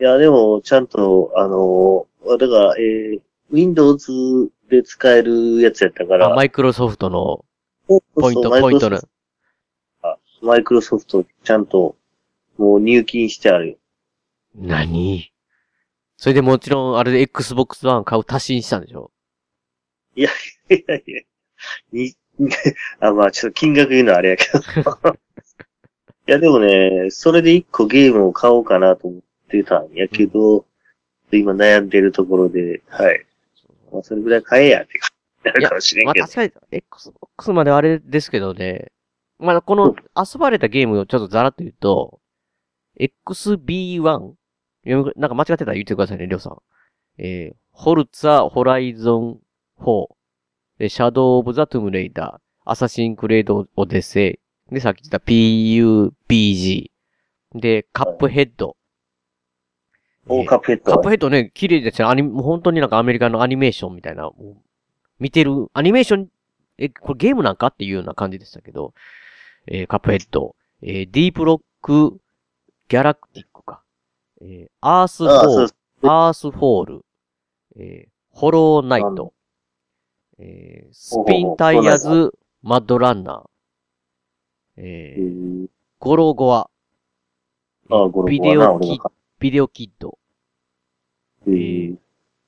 いや、でも、ちゃんと、あの、だから、えー、Windows で使えるやつやったかう。ら、あマイクロソフトのポイント、ポイントの。マイクロソフト、ちゃんと、もう入金してある。何？それでもちろん、あれで Xbox One 買う足しにしたんでしょ？いやいや、に、[LAUGHS] あ、まあちょっと金額言うのはあれやけど。[LAUGHS] いや、でもね、それで一個ゲームを買おうかなと思ってたんやけど、今悩んでるところで、はい。まあ、それぐらい買えやってなるかもしれんけど。まあ確かに、Xbox まではあれですけどね。まあこの遊ばれたゲームをちょっとざらっと言うと、XB1? 読みなんか間違ってたら言ってくださいね、りょうさん。えー、フォルツァ、ホライゾン4。で、シャドウオブザ・トゥームレイダー。アサシンクリード・オデッセイ。で、さっき言った PUBG。で、カップヘッド。おえーカップヘッド。カップヘッドね、綺麗ですよ。アニもう本当になんかアメリカのアニメーションみたいな、見てる、アニメーション、え、これゲームなんかっていうような感じでしたけど、えーカップヘッド、えーディープロック、ギャラクティックか、えーアースフォールアースフォール、えーホローナイト、えースピンタイヤズ、マッドランナー、ええーー、ゴロゴア、ああ、ゴロビデオキビデオキッド、えー、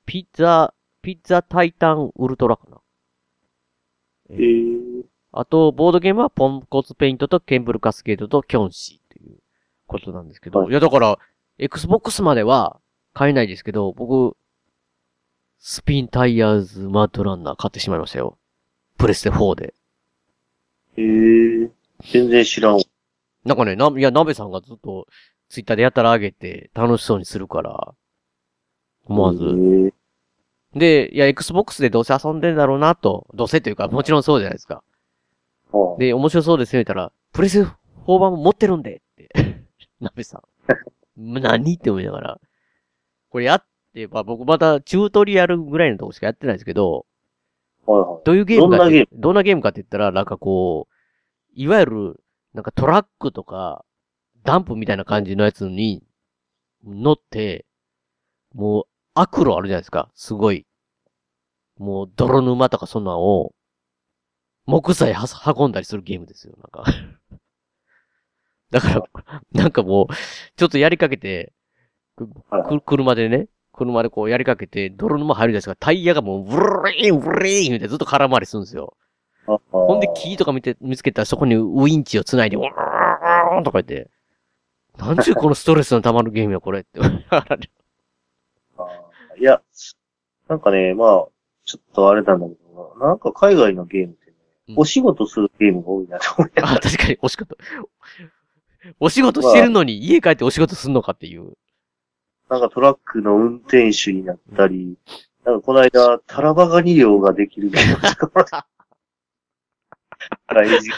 ピザ、ピザタイタンウルトラかな。えー、あと、ボードゲームはポンコツペイントとケンブルカスケートとキョンシーということなんですけど。はい。い、や、だから、Xbox までは、買えないですけど、僕、スピンタイヤーズマッドランナー買ってしまいましたよ。プレステ4で。へえ。全然知らん。なんかね、な、いや、鍋さんがずっとツイッターでやったら上げて楽しそうにするから、思わず。で、いや、Xbox でどうせ遊んでんだろうなと、どうせというか、もちろんそうじゃないですか。はあで、面白そうですね、言ったら、プレス4版も持ってるんでって。[LAUGHS] 鍋さん。[LAUGHS] 何って思いながら。これやって、まあ僕またチュートリアルぐらいのとこしかやってないですけど、はいはい。どういうゲームかってどんなゲーム？どんなゲームかって言ったら、なんかこう、いわゆる、なんかトラックとか、ダンプみたいな感じのやつに乗って、もう、悪路あるじゃないですか。すごい。もう、泥沼とかそんなんを、木材は運んだりするゲームですよ、なんか。[LAUGHS] だから、なんかもう、ちょっとやりかけて、くく車でね、車でこうやりかけて、泥沼入るじゃないですか。タイヤがもう、ブリーン、ブリーンってずっと空回りするんですよ。ほほんで、木とか見て、見つけたらそこにウインチを繋いで、ウーンとか言って、なんちゅうこのストレスの溜まるゲームや、これって。[LAUGHS] いや、なんかね、まあ、ちょっとあれなんだけどな、なんか海外のゲームってね、うんお仕事するゲームが多いなと思って。あ、確かに、お仕事。お仕事してるのに家帰ってお仕事すんのかっていう。なんかトラックの運転手になったり、なんかこの間、タラバガニ漁ができるゲームとか。大事。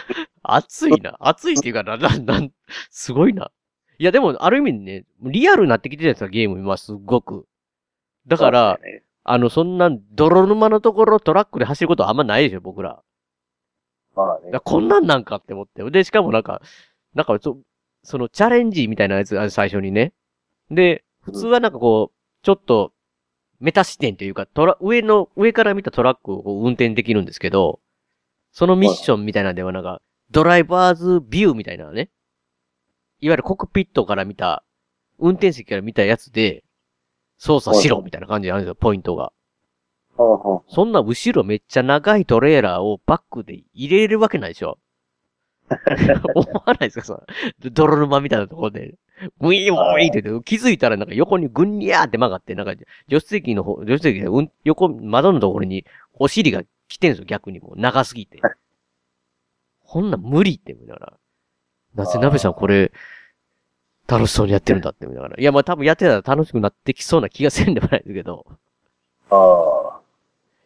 熱いな。熱いっていうかな、[LAUGHS] な、なん、すごいな。いや、でも、ある意味ね、リアルになってきてるじゃないですか、ゲーム今、すっごく。だから、ね、あの、そんな、泥沼のところトラックで走ることあんまないでしょ、僕ら。まあね。こんなんなんかって思って。で、しかもなんか、なんかそ、そのチャレンジみたいなやつが最初にね。で、普通はなんかこう、ちょっと、メタ視点というか、トラ、上の、上から見たトラックを運転できるんですけど、そのミッションみたいなんではなんか、ドライバーズビューみたいなね。いわゆるコックピットから見た、運転席から見たやつで、操作しろみたいな感じなんですよ、ポイントが。そんな後ろめっちゃ長いトレーラーをバックで入れるわけないでしょ [LAUGHS] 思わないですかその泥沼みたいなところで。[LAUGHS] ウィーンウィーンって言って気づいたらなんか横にぐんにゃーって曲がって、なんか助手席の方、助手席で、うん、横、窓のところにお尻が来てんですよ、逆にもう長すぎて。こんなん無理って思いながら。なぜ鍋さんこれ、楽しそうにやってるんだって思いながら。いや、まあ多分やってたら楽しくなってきそうな気がせんでもないですけど。あ。ああ。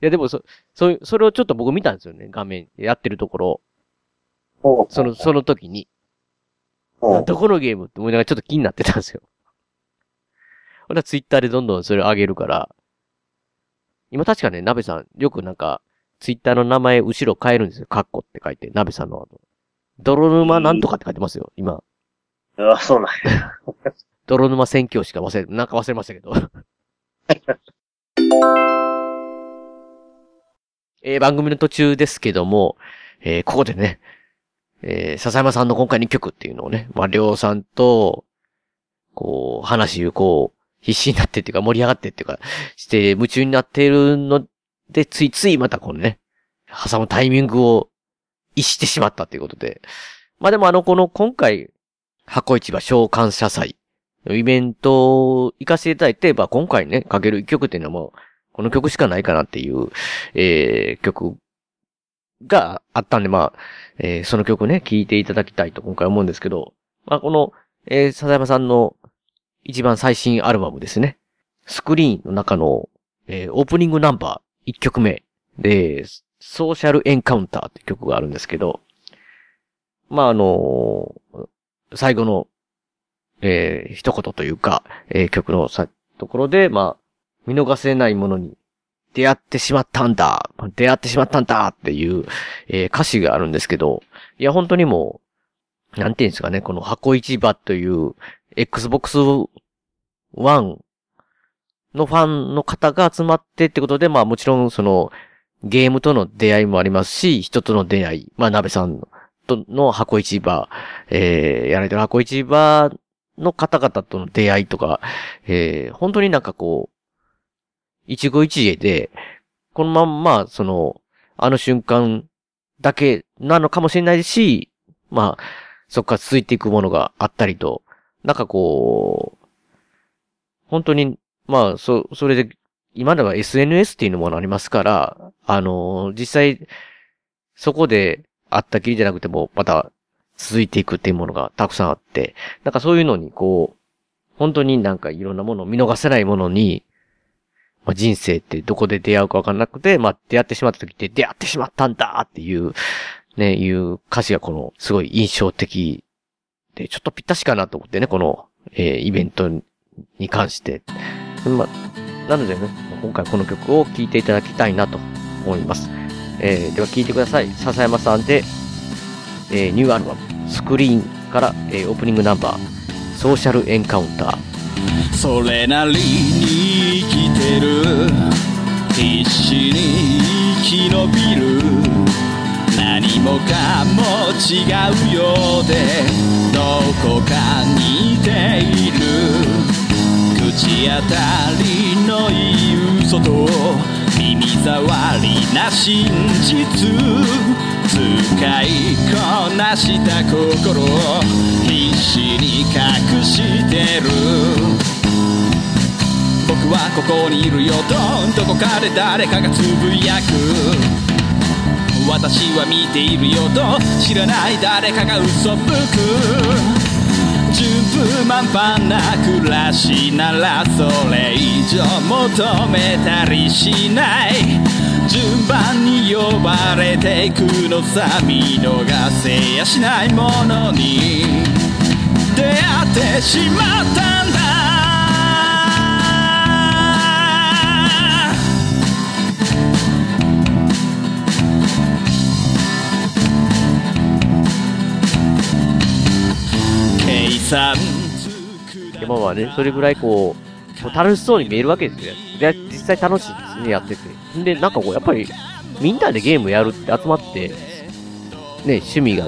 いや、でもそ、そ、それをちょっと僕見たんですよね、画面。やってるところ。ほうその、その時に。どこのゲームって思いながらちょっと気になってたんですよ。[LAUGHS] ほら、ツイッターでどんどんそれを上げるから。今確かね、鍋さん、よくなんか、ツイッターの名前後ろ変えるんですよ。カッコって書いて、鍋さんのあの。泥沼なんとかって書いてますよ、今。ああ、そうなんや。[LAUGHS] 泥沼宣教師か忘れ、なんか忘れましたけど。[LAUGHS] えー番組の途中ですけども、えーここでね、えー笹山さんの今回2曲っていうのをね、まあ、りょうさんと、こう、話をこう、必死になってっていうか盛り上がってっていうか、して夢中になっているので、ついついまたこのね、挟むタイミングを逸してしまったっていうことで。まあでもあの、この今回、箱市場召喚者祭イベントを行かせていただいて、まあ、今回ね、かける一曲っていうのはもう、この曲しかないかなっていう、えー、曲があったんで、まあ、えーその曲ね、聴いていただきたいと今回思うんですけど、まあ、この、えー、笹山さんの一番最新アルバムですね。スクリーンの中の、えーオープニングナンバー一曲目で、ソーシャルエンカウンターって曲があるんですけど、まあ、あの最後のえー一言というか、えー曲のさ、ところで、まあ、見逃せないものに出会ってしまったんだ。出会ってしまったんだ。っていう、えー歌詞があるんですけど、いや、本当にもう、なんていうんですかね、この箱市場という Xbox One のファンの方が集まってってことで、まあもちろんその、ゲームとの出会いもありますし、人との出会い、まあ鍋さんとの箱市場、えー、やられてる箱市場の方々との出会いとか、えー、本当になんかこう、一期一会で、このまんま、その、あの瞬間だけなのかもしれないし、まあ、そこから続いていくものがあったりと、なんかこう、本当にまあ、そ、それで、今では SNS っていうものありますから、あの実際、そこであったきりじゃなくても、また続いていくっていうものがたくさんあって、なんかそういうのにこう、本当になんかいろんなものを見逃せないものに、まあ、人生ってどこで出会うかわかんなくて、まあ、出会ってしまった時って出会ってしまったんだっていう、ね、いう歌詞がこの、すごい印象的で、ちょっとぴったしかなと思ってね、この、えーイベントに関して。まあ、なのでね、今回この曲を聴いていただきたいなと思います。えーでは聴いてください。笹山さんで、えーニューアルバム、スクリーンから、えーオープニングナンバー、ソーシャルエンカウンター。それなりに生きてる。必死に生き延びる。何もかも違うようでどこか似ている。口当たりのいい嘘と耳障りな真実。使いこなした心。を必死に隠してる。僕はここにいるよとどこかで誰かがつぶやく。私は見ているよと知らない誰かが嘘吹く。順風満帆な暮らしならそれ以上求めたりしない。順番に呼ばれていくのさ見逃せやしないものに。出会ってしまったんだ計算でまあまあね、それぐらいこう、こう楽しそうに見えるわけですよ。で、実際楽しいですね、やってて。で、なんかこう、やっぱり、みんなでゲームやるって集まって、ね、趣味が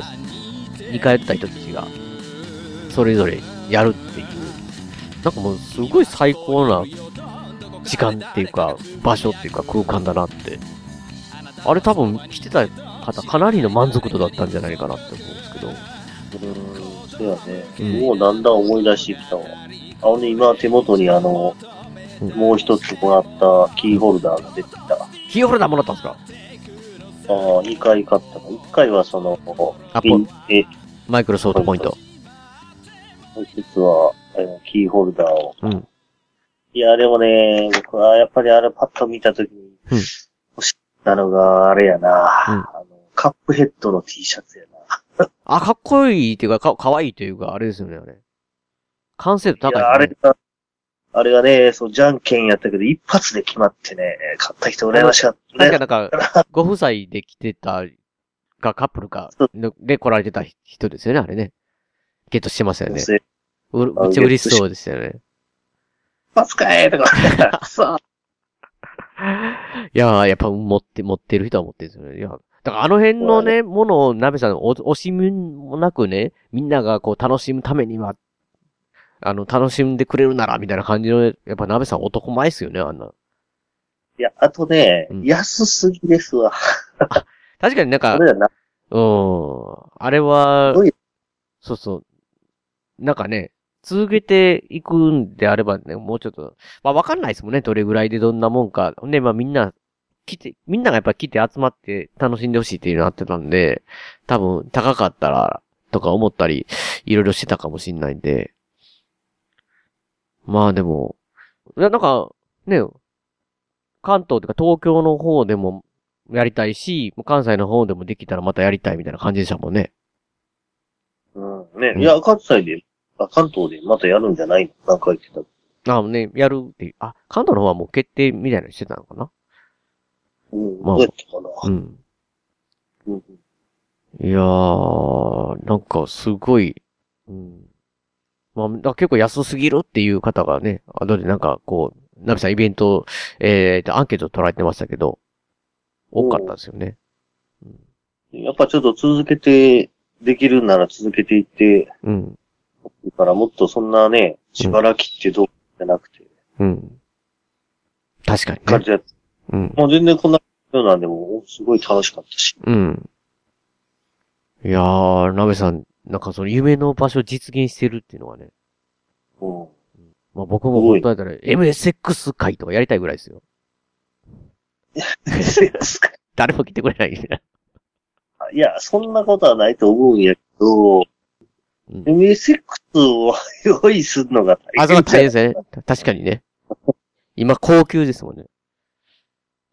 似通った人たちが、それぞれやるっていう、なんかもう、すごい最高な時間っていうか、場所っていうか空間だなって。あれ多分来てた方かなりの満足度だったんじゃないかなって思うんですけど。うーん、そうやね。うんもうだんだん思い出してきたわ。あのね、今手元にあの、うんもう一つもらったキーホルダーが出てきた。あキーホルダーもらったんですか？あ、2回買ったの。1回はその、あピンえ、マイクロソフトポイント。もう一つは、えーキーホルダーを。うん。いや、でもね、僕はやっぱりあれパッと見たときに、うん欲しかったのが、あれやな、うんあの、カップヘッドの T シャツやな。[LAUGHS] あ、かっこいいっていうか、か、かわいいというか、あれですよね、あれ。完成度高い、いや、あれが、あれがね、そう、じゃんけんやったけど、一発で決まってね、買った人羨ましかったね。なんか、なんか、ご夫妻で来てた、がカップルかで来られてた人ですよね、あれね。ゲットしてましたよね。めっちゃ嬉しそうでしたよね。発かえとか、くそ [LAUGHS] いやー、やっぱ持って、持ってる人は持ってるんですよね。いや、だからあの辺のね、ものを、鍋さん、お惜しみもなくね、みんながこう楽しむためには、あの、楽しんでくれるなら、みたいな感じの、やっぱ鍋さん男前っすよね、あんな。いや、あとね、うん安すぎですわ。確かになんか。うん。あれはそうそう。なんかね、続けていくんであればね、もうちょっと、まあわかんないですもんね、どれぐらいでどんなもんか。ほんで、まあみんな、来て、みんながやっぱ来て集まって楽しんでほしいっていうのあってたんで、多分高かったら、とか思ったり、いろいろしてたかもしんないんで。まあでも、いやなんか、ね、関東とか東京の方でもやりたいし、関西の方でもできたらまたやりたいみたいな感じでしたもんね。うん。ね、うんいや、関西で、あ関東でまたやるんじゃないの？なんか言ってた。あね、やるっていう。あ、関東の方はもう決定みたいなのしてたのかな？うん。まあどうやったかな？うん。うん。いやー、なんかすごい、うん。まあ、結構安すぎるっていう方がね、後でなんかこう、ナビさんイベント、えーと、アンケート取られてましたけど、多かったですよね。やっぱちょっと続けて、できるなら続けていって、うん。だからもっとそんなね、しばらきってどうじゃなくて、うん。確かにね。感じやうん。もう全然こんなようなんでも、すごい楽しかったし。うん。いやー、ナベさん、なんかその夢の場所実現してるっていうのはね、うん。まあ僕も本当だったら MSX 会とかやりたいぐらいですよ。[LAUGHS] 誰も来てくれないみたいな。いや、そんなことはないと思うんやけど、うん MSX を用意するのがあ、そ大変う大変ですね。た確かにね。今高級ですもんね。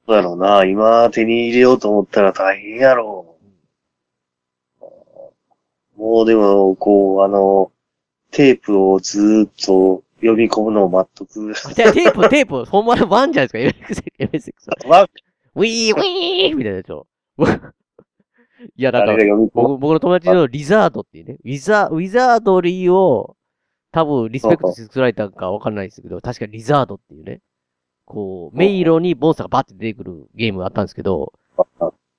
だろうな。今手に入れようと思ったら大変やろう。もうでも、こう、あの、テープをずーっと読み込むのを待っとく。テテープ、[LAUGHS] テープ、ほんまのワンじゃないですか、MSX は。まあ、ウィー、ウィーみたいなやつを。いや、なんか誰が、読み込む？僕、僕の友達のリザードっていうね、ウィザ、ウィザードリーを、多分リスペクトして作られたかわかんないですけど、確かリザードっていうね、こう、迷路にモンスターがバッて出てくるゲームがあったんですけど、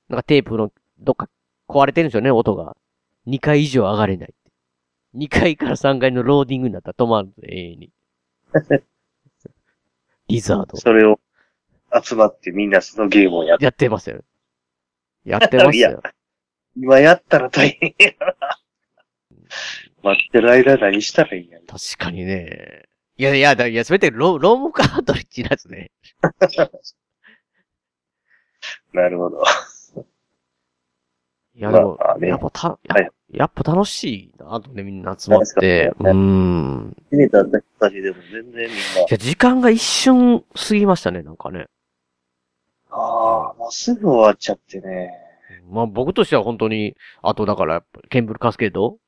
なんかテープのどっか壊れてるんですよね、音が。2回以上上がれないって。2階から3階のローディングになったら止まるんですよ、永遠に。[LAUGHS] リザード。それを集まってみんなそのゲームをやって。やってますよ。やってますよ。[LAUGHS] 今やったら大変やな。待ってる間何したらいいんや。確かにね。いやいや、だいや、すべてロロームカートリッジのやつね。[LAUGHS] なるほど。いや、でも、まあねやっぱた、やはいやっぱ楽しいなとね、みんな集まって。う確かにーん。決めたでも全然みんな。いや、時間が一瞬過ぎましたね、なんかね。ああ、もうすぐ終わっちゃってね。まあ僕としては本当に、あとだから、ケンブルカスケード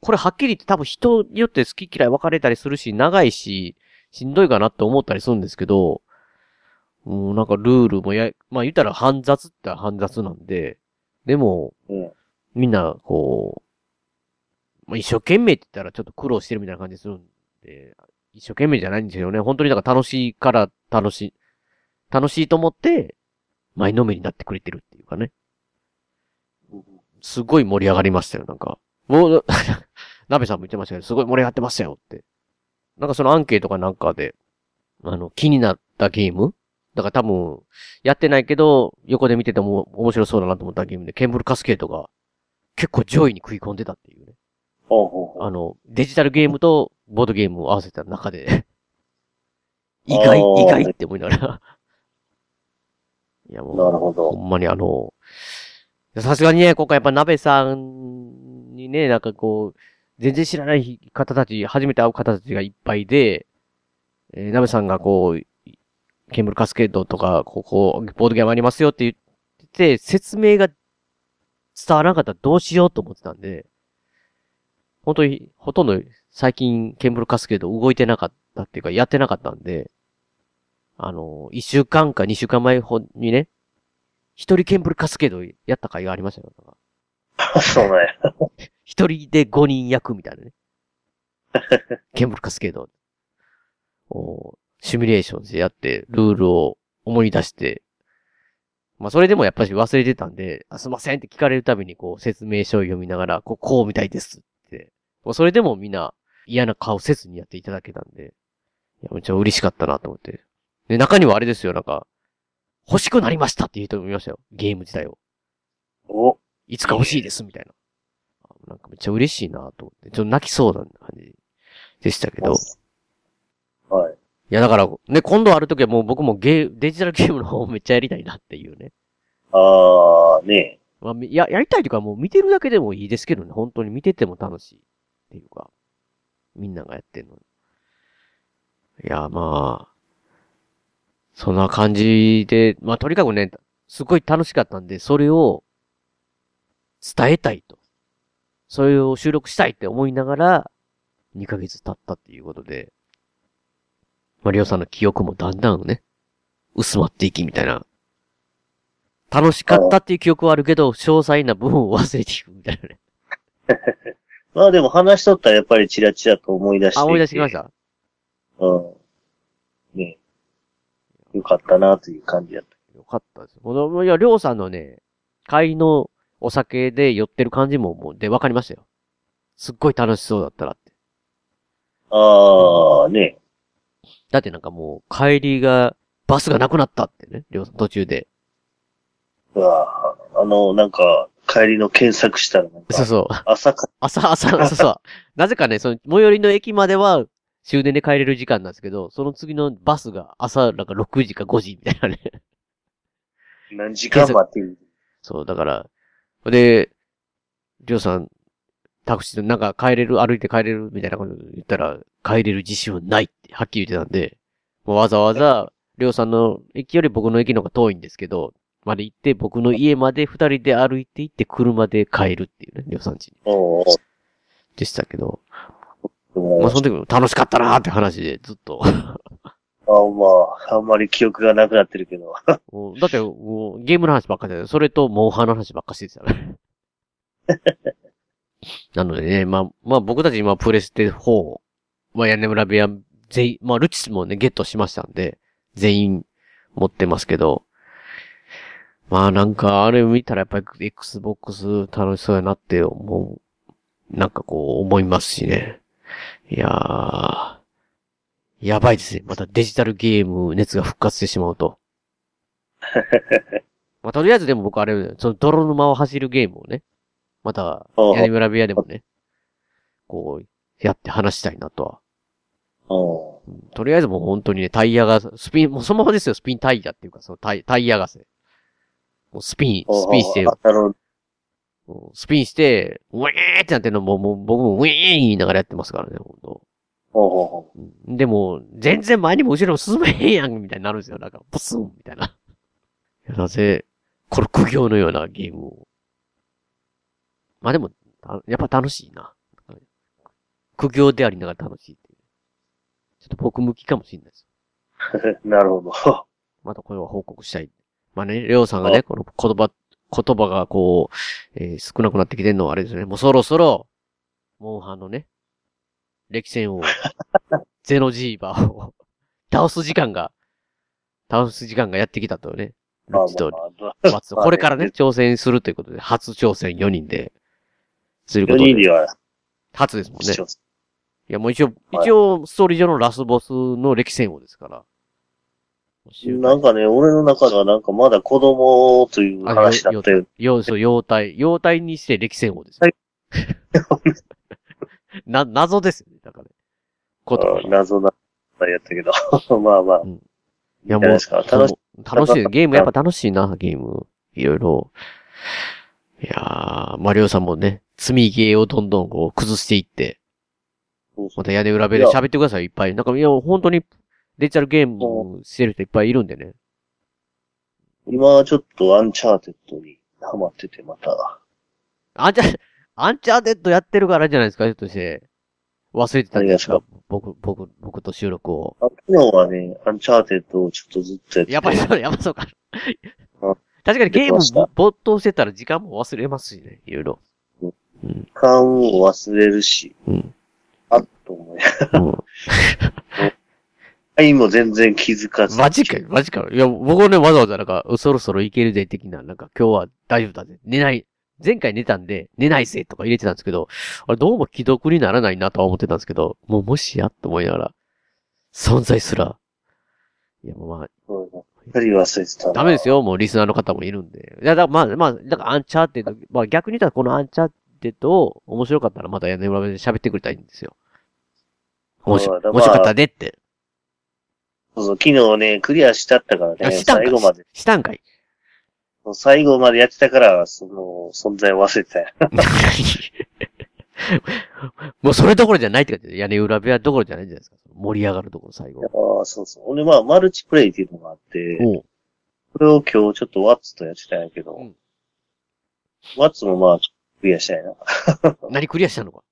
これはっきり言って多分人によって好き嫌い分かれたりするし、長いし、しんどいかなって思ったりするんですけど、もうなんかルールもや、まあ言ったら煩雑って煩雑なんで、でも、みんな、こう、まあ、一生懸命って言ったらちょっと苦労してるみたいな感じするんで、一生懸命じゃないんですよね。本当になんか楽しいから楽しい、楽しいと思って、前のめりになってくれてるっていうかね。すごい盛り上がりましたよ、なんか。もう、[LAUGHS] 鍋さんも言ってましたけど、すごい盛り上がってましたよって。なんかそのアンケートかなんかで、あの、気になったゲーム？だから多分、やってないけど、横で見てても面白そうだなと思ったゲームで、ケンブルカスケートが結構上位に食い込んでたっていうね。あの、デジタルゲームとボードゲームを合わせた中で、[LAUGHS] 意外、意外って思いながら。いやもう、なるほどほんまにあの、さすがにね、今回やっぱ鍋さんにね、なんかこう、全然知らない方たち、初めて会う方たちがいっぱいで、えー、鍋さんがこう、ケンブルカスケードとか、ここ、ボードゲームありますよって言ってて、説明が伝わらなかったらどうしようと思ってたんで、本当に、ほとんど最近ケンブルカスケード動いてなかったっていうか、やってなかったんで、あの、一週間か二週間前にね、一人ケンブルカスケードやった回がありましたよ。そうなんや。一人で五人役みたいなね。ケンブルカスケードをシミュレーションでやって、ルールを思い出して、まあそれでもやっぱり忘れてたんで、あすいませんって聞かれるたびにこう説明書を読みながら、こう、こうみたいですって。もうそれでもみんな嫌な顔せずにやっていただけたんで、いや、めっちゃ嬉しかったなと思って。で、中にはあれですよ、なんか、欲しくなりましたっていう人もいましたよ。ゲーム自体を。お、いつか欲しいです、みたいな。あなんかめっちゃ嬉しいなと思って、ちょっと泣きそうな感じでしたけど。いはい。や、だから、ね、今度あるときはもう僕もゲー、デジタルゲームの方めっちゃやりたいなっていうね。あー、ねまあ、みや、やりたいというかもう見てるだけでもいいですけどね、本当に見てても楽しいっていうか、みんながやってるのに。いや、まあ、そんな感じで、まあとにかくね、すごい楽しかったんで、それを伝えたいと。それを収録したいって思いながら、2ヶ月経ったっていうことで、まあ、りょうさんの記憶もだんだんね、薄まっていきみたいな。楽しかったっていう記憶はあるけど、詳細な部分を忘れていくみたいなね。[LAUGHS] まあでも話しとったらやっぱりチラチラと思い出して。あ、思い出してきました？うん。ねよかったなという感じだった。よかったです。この、いや、りょうさんのね、帰りのお酒で酔ってる感じももう、で、わかりましたよ。すっごい楽しそうだったらって。あー、ねだってなんかもう、帰りが、バスがなくなったってね、りょうさん途中で。うわあの、なんか、帰りの検索したらなんか、そうそう。朝か、朝、朝、そうそう。なぜかね、その、最寄りの駅までは、終電で帰れる時間なんですけど、その次のバスが朝なんか6時か5時みたいなね。何時間待ってる？そう、だから、で、りょうさん、タクシーでなんか帰れる、歩いて帰れるみたいなこと言ったら、帰れる自信はないってはっきり言ってたんで、もうわざわざ、りょうさんの駅より僕の駅の方が遠いんですけど、まで行って、僕の家まで二人で歩いて行って車で帰るっていうね、りょうさん家に。でしたけど、まあその時も楽しかったなーって話でずっと。あまあ、あんまり記憶がなくなってるけど。[LAUGHS] だって、もうゲームの話ばっかりだよ。それと、モンハンの話ばっかしてたね。[LAUGHS] なのでね、まあ、まあ僕たち今プレステ4、まあ屋根村部屋全員、まあルチスもね、ゲットしましたんで、全員持ってますけど、まあなんかあれ見たらやっぱり Xbox 楽しそうやなって思う、なんかこう思いますしね。いやー、やばいですね。またデジタルゲーム熱が復活してしまうと。[LAUGHS] まあ、とりあえずでも僕あれ、その泥沼を走るゲームをね、また、屋根村部屋でもね、こう、やって話したいなとは。とりあえずもう本当にね、タイヤが、スピン、もうそのままですよ、スピンタイヤっていうか、そのタイタイヤがせ。もうスピン、スピンして、る。スピンして、ウェーってなってるのも、もう僕もウェー言いながらやってますからね、本当ほうほうほうんでも、全然前にも後ろにも進めへんやん、みたいになるんですよ。なんか、ブスンみたいな。なぜ、この苦行のようなゲームを。まあでも、たやっぱ楽しいな。苦行でありながら楽しいっていう。ちょっと僕向きかもしれないです。う。[LAUGHS] なるほど。またこれは報告したい。まあね、レオさんがね、この言葉、言葉がこう、えー少なくなってきてるのはあれですね。もうそろそろ、モンハンのね、歴戦を、[LAUGHS] ゼノジーバーを、倒す時間が、倒す時間がやってきたとね。まあまあこれからね、[LAUGHS] 挑戦するということで、初挑戦4人で、するこ4とで。人では、初ですもんね。いや、もう一応、はい一応、ストーリー上のラスボスの歴戦王ですから。なんかね、俺の中ではなんかまだ子供という話だったよ。要素、妖体。妖体にして歴戦王ですよ。[LAUGHS] な、謎ですよね。だからね。こと謎な、やったけど。[LAUGHS] まあまあ。いや、もう、いいんいですか楽し楽しい。ゲームやっぱ楽しいな、ゲーム。いろいろ。いやー、マリオさんもね、積みゲーをどんどんこう崩していって、そうそうまた屋根裏部で喋ってください、いっぱい。なんか、いや、本当にデジタルゲームしてる人いっぱいいるんでね。今はちょっとアンチャーテッドにハマってて、また。アンチャ、[LAUGHS] アンチャーテッドやってるからじゃないですか、ひょっとして。忘れてたんですか？僕、僕、僕と収録を。あ昨日はね、アンチャーテッドをちょっとずっとやってて。やっぱりそう、やっぱそうかうん。確かにゲーム没頭してたら時間も忘れますしね、いろいろ。うん。時間を忘れるし、うん。あっと思い。うん。[LAUGHS] はい、もう全然気づかず。マジかよ、マジかよ。いや、僕はね、わざわざなんか、そろそろいけるぜ、的な、なんか、今日は大丈夫だぜ。寝ない。前回寝たんで、寝ないぜとか入れてたんですけど、あれどうも既読にならないなとは思ってたんですけど、もうもしやと思いながら、存在すら。いや、もうまあ、そうだ二人忘れてたな。ダメですよ、もうリスナーの方もいるんで。いや、だからまあ、まあ、だからアンチャーテッド、まあ逆に言ったらこのアンチャーテッドを面白かったらまた屋根裏で喋ってくれたらいいんですよ。面白面白かったでって。そうそう、昨日ね、クリアしちゃったからね、あしたんか最後まで。したんかい。最後までやってたから、その、存在を忘れてたよ。[LAUGHS] もうそれどころじゃないって感じで、屋根裏部屋どころじゃないじゃないですか。盛り上がるところ最後。ああ、そうそう。ほんで、まあ、マルチプレイっていうのがあって、これを今日ちょっとワッツとやってたんやけど、うんワッツもまあ、クリアしたいな。[LAUGHS] 何クリアしたのか。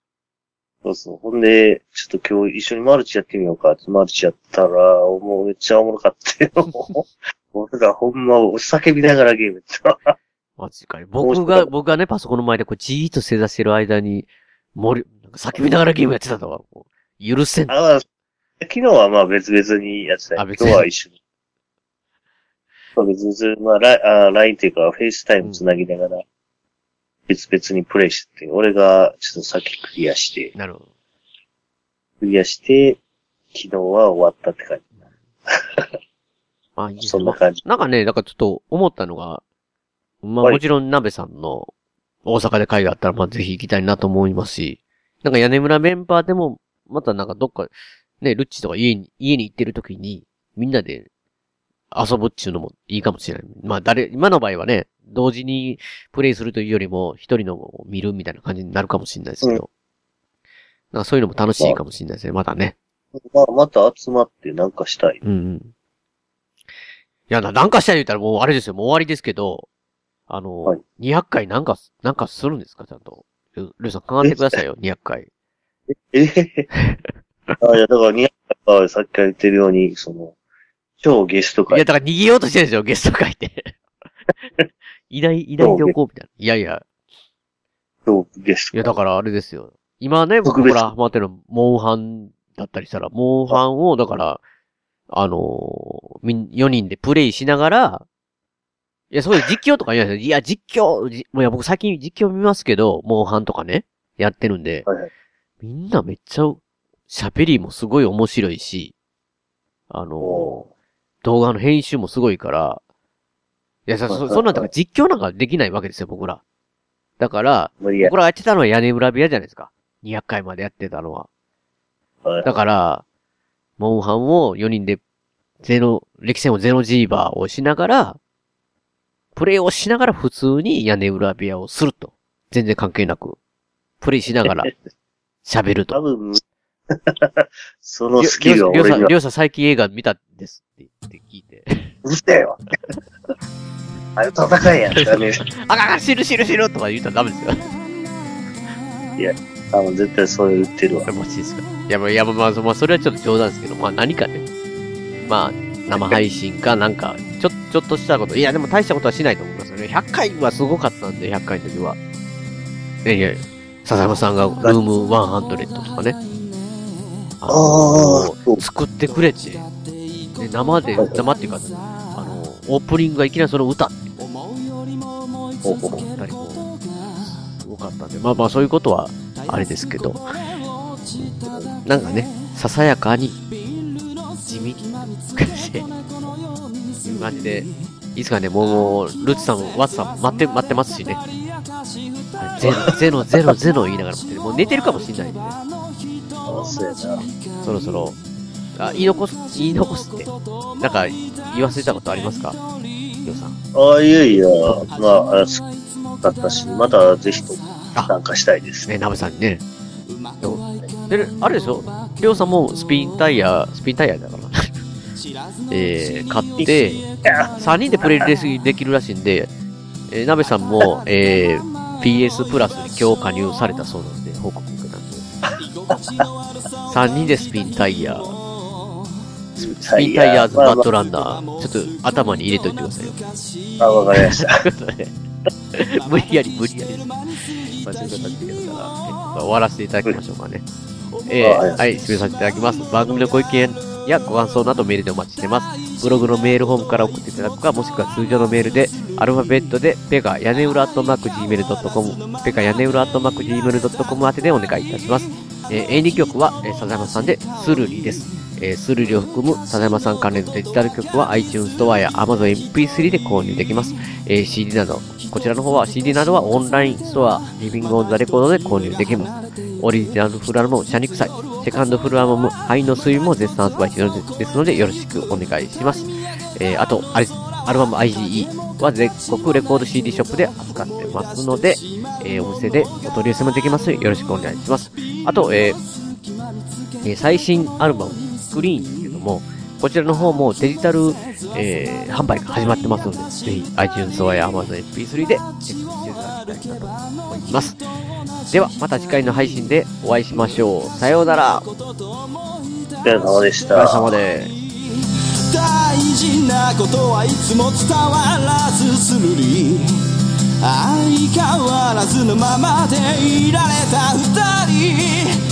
そうそう。ほんで、ちょっと今日一緒にマルチやってみようかって、マルチやったら、もうめっちゃおもろかったよ。[LAUGHS] 俺らほんま、叫びながらゲームやってた。マジかい。僕が、僕がね、パソコンの前でこう、じーっと正座してる間に、森、なんか叫びながらゲームやってたとは、許せん。あ、まあ、昨日はまあ別々にやってた今日は一緒に。そう別々、まあ、ライあ LINE っていうか、フェイスタイムつなぎながら、別々にプレイしてて、俺がちょっと先クリアして、なるほど。クリアして、昨日は終わったって感じ。[LAUGHS] まあ、いいそんな感じ。なんかね、なんかちょっと思ったのが、まあはいもちろん鍋さんの大阪で会があったら、まあぜひ行きたいなと思いますし、なんか屋根村メンバーでも、またなんかどっか、ね、ルッチとか家に、家に行ってる時に、みんなで遊ぶっていうのもいいかもしれない。まあ誰、今の場合はね、同時にプレイするというよりも、一人のを見るみたいな感じになるかもしれないですけど。なんかそういうのも楽しいかもしれないですね、まだね。まあ、また集まってなんかしたい。うんうん。いや、ななんかしたい言ったらもうあれですよ、もう終わりですけど、あの、はい200回なんか、なんかするんですか？ちゃんと。ルルーさん考えてくださいよ、200回。え？え？[LAUGHS] あいや、だから、にはさっきから言ってるように、その、超ゲストいや、会。だから逃げようとしてるんですよ、ゲスト会って。[LAUGHS] いない、いないでおこうみたいな。いやいや、超ゲスト会。いや、だからあれですよ。今ね、僕ら、ハマってるの、モンハンだったりしたら、モンハンを、だから、あのーみん、4人でプレイしながら、いや、そういう実況とか言うんですよ。いや、実況、じもういや、僕最近実況見ますけど、モンハンとかね、やってるんで、はいはいみんなめっちゃ、喋りもすごい面白いし、あのーお動画の編集もすごいから、いや、そ、そそんなんだから実況なんかできないわけですよ、僕ら。だから、僕。らやってたのは屋根裏部屋じゃないですか。200回までやってたのは。はいだから、モンハンを4人で、ゼロ、歴戦をゼロジーバーをしながら、プレイをしながら普通に屋根裏部屋をすると。全然関係なく。プレイしながら [LAUGHS] 喋る多と。分、[LAUGHS] そのスキルはりょうさん、俺にはりょうさん最近映画見たんですって言って聞いて。[LAUGHS] うるせえよ。あれ戦いやん。ダメ。あかんあかん、死ぬ死ぬ死ぬとか言ったらダメですよ。多分絶対そう言ってるわ。マジですか。いや、まあ、いや、まあ、まあ、まあ、それはちょっと冗談ですけど、まあ、何かね。まあ、生配信か、なんか、ちょ、ちょっとしたこと。いや、でも大したことはしないと思いますよね。100回はすごかったんで、100回の時は。いやいや、笹山さんがルーム100とかね。ああの。作ってくれて、で生で、生っていうか、あの、オープニングがいきなりその歌って思ったりも、すごかったんで、まあまあそういうことは、あれですけど、なんかね、ささやかに、地味に、して、いう感じで、いいですかね、もう、ルッチさん、ワッツさん、待って、待ってますしね。はいゼロ、ゼロ、ゼロ、ゼロ言いながら待ってる。もう寝てるかもしれないんで、あそうやな。そろそろ、あ、言い残す、言い残すって、なんか、言わせたことありますか？りょうさん。ああ、いやいや、まあ、あすだったし、またぜひと参加したいです。ね、ナベさんにね。で、あれでしょ？りょうさんもスピンタイヤ、スピンタイヤだから。[LAUGHS] えー、買って、3人でプレイできできるらしいんで、えー、ナベさんも、えー、PS プラスに今日加入されたそうなんで、報告受けたんで。[LAUGHS] 3人でスピンタイヤ、タイヤーズバッドランナー、ちょっと頭に入れといてくださいよ。あ、わかりました。[LAUGHS] 無理やり無理やり。まあ、そういう形でやるから、えまあ終わらせていただきましょうかね。えあはいー、はい、締めさせていただきます。番組のご意見やご感想などメールでお待ちしてます。ブログのメールフォームから送っていただくか、もしくは通常のメールで、アルファベットで、ペガ屋根裏アットマーク Gmail.com、ペガ屋根裏アットマーク Gmail.com 宛てでお願いいたします。えー、演技曲は、えー、笹山さんで、スルリです。えー、スルリを含む笹山さん関連のデジタル曲は iTunes ストアや Amazon MP3 で購入できます。えー CD など、こちらの方は CD などはオンラインストア、リビングオンザレコードで購入できます。オリジナルフルアルバム、シャニクサイ、セカンドフルアルバム、灰の水も絶賛発売中ですので、よろしくお願いします。えーあと、あれアルバム IGE は全国レコード CD ショップで扱ってますので、えーお店でお取り寄せもできます。よろしくお願いします。あと、えー最新アルバム、スクリーンですけども、こちらの方もデジタル、えー販売が始まってますので、ぜひ iTunes ストアや Amazon MP3 でチェックしていただきたいなと思います。では、また次回の配信でお会いしましょう。さようなら。お疲れ様でしお疲れた。様です。大事なことはいつも伝わらずするり相変わらずのままでいられた二人